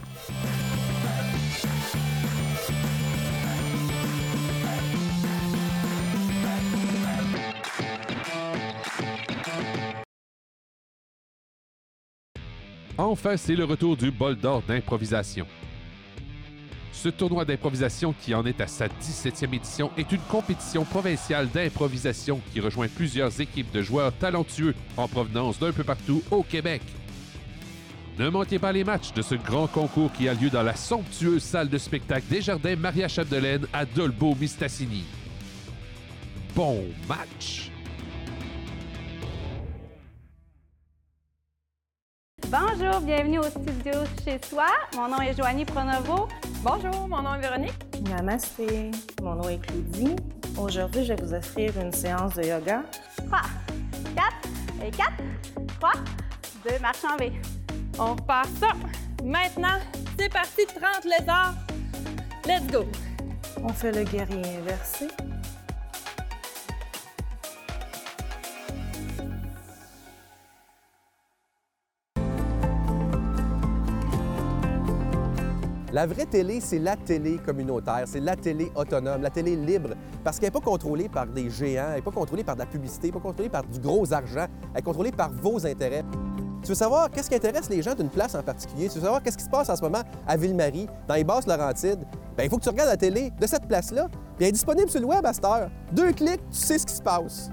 Enfin, c'est le retour du bol d'or d'improvisation. Ce tournoi d'improvisation, qui en est à sa 17e édition, est une compétition provinciale d'improvisation qui rejoint plusieurs équipes de joueurs talentueux en provenance d'un peu partout au Québec. Ne manquez pas les matchs de ce grand concours qui a lieu dans la somptueuse salle de spectacle des Jardins Maria Chapdelaine à Dolbeau-Mistassini. Bon match! Bonjour, bienvenue au studio chez soi. Mon nom est Joanie Pronovo. Bonjour, mon nom est Véronique. Namasté, mon nom est Claudie. Aujourd'hui, je vais vous offrir une séance de yoga. 3, 4, et 4, 3, 2, marche en V. On repart ça. Maintenant, c'est parti, 30 lézards. Let's go. On fait le guerrier inversé. La vraie télé, c'est la télé communautaire, c'est la télé autonome, la télé libre, parce qu'elle n'est pas contrôlée par des géants, elle n'est pas contrôlée par de la publicité, pas contrôlée par du gros argent, elle est contrôlée par vos intérêts. Tu veux savoir qu'est-ce qui intéresse les gens d'une place en particulier? Tu veux savoir qu'est-ce qui se passe en ce moment à Ville-Marie, dans les Basses-Laurentides? Bien, il faut que tu regardes la télé de cette place-là, puis elle est disponible sur le web à cette heure. Deux clics, tu sais ce qui se passe.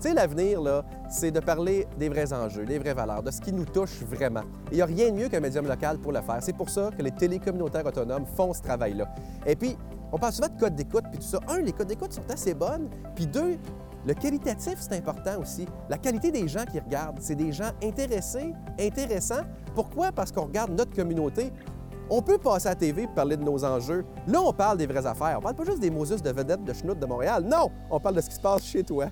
Tu sais, l'avenir, là, c'est de parler des vrais enjeux, des vraies valeurs, de ce qui nous touche vraiment. Il n'y a rien de mieux qu'un médium local pour le faire. C'est pour ça que les télécommunautaires autonomes font ce travail-là. Et puis, on parle souvent de codes d'écoute, puis tout ça. Un, les codes d'écoute sont assez bonnes. Puis deux, le qualitatif, c'est important aussi. La qualité des gens qui regardent, c'est des gens intéressés, intéressants. Pourquoi? Parce qu'on regarde notre communauté. On peut passer à la TV et parler de nos enjeux. Là, on parle des vraies affaires. On parle pas juste des Moses de vedettes de schnout de Montréal. Non! On parle de ce qui se passe chez toi.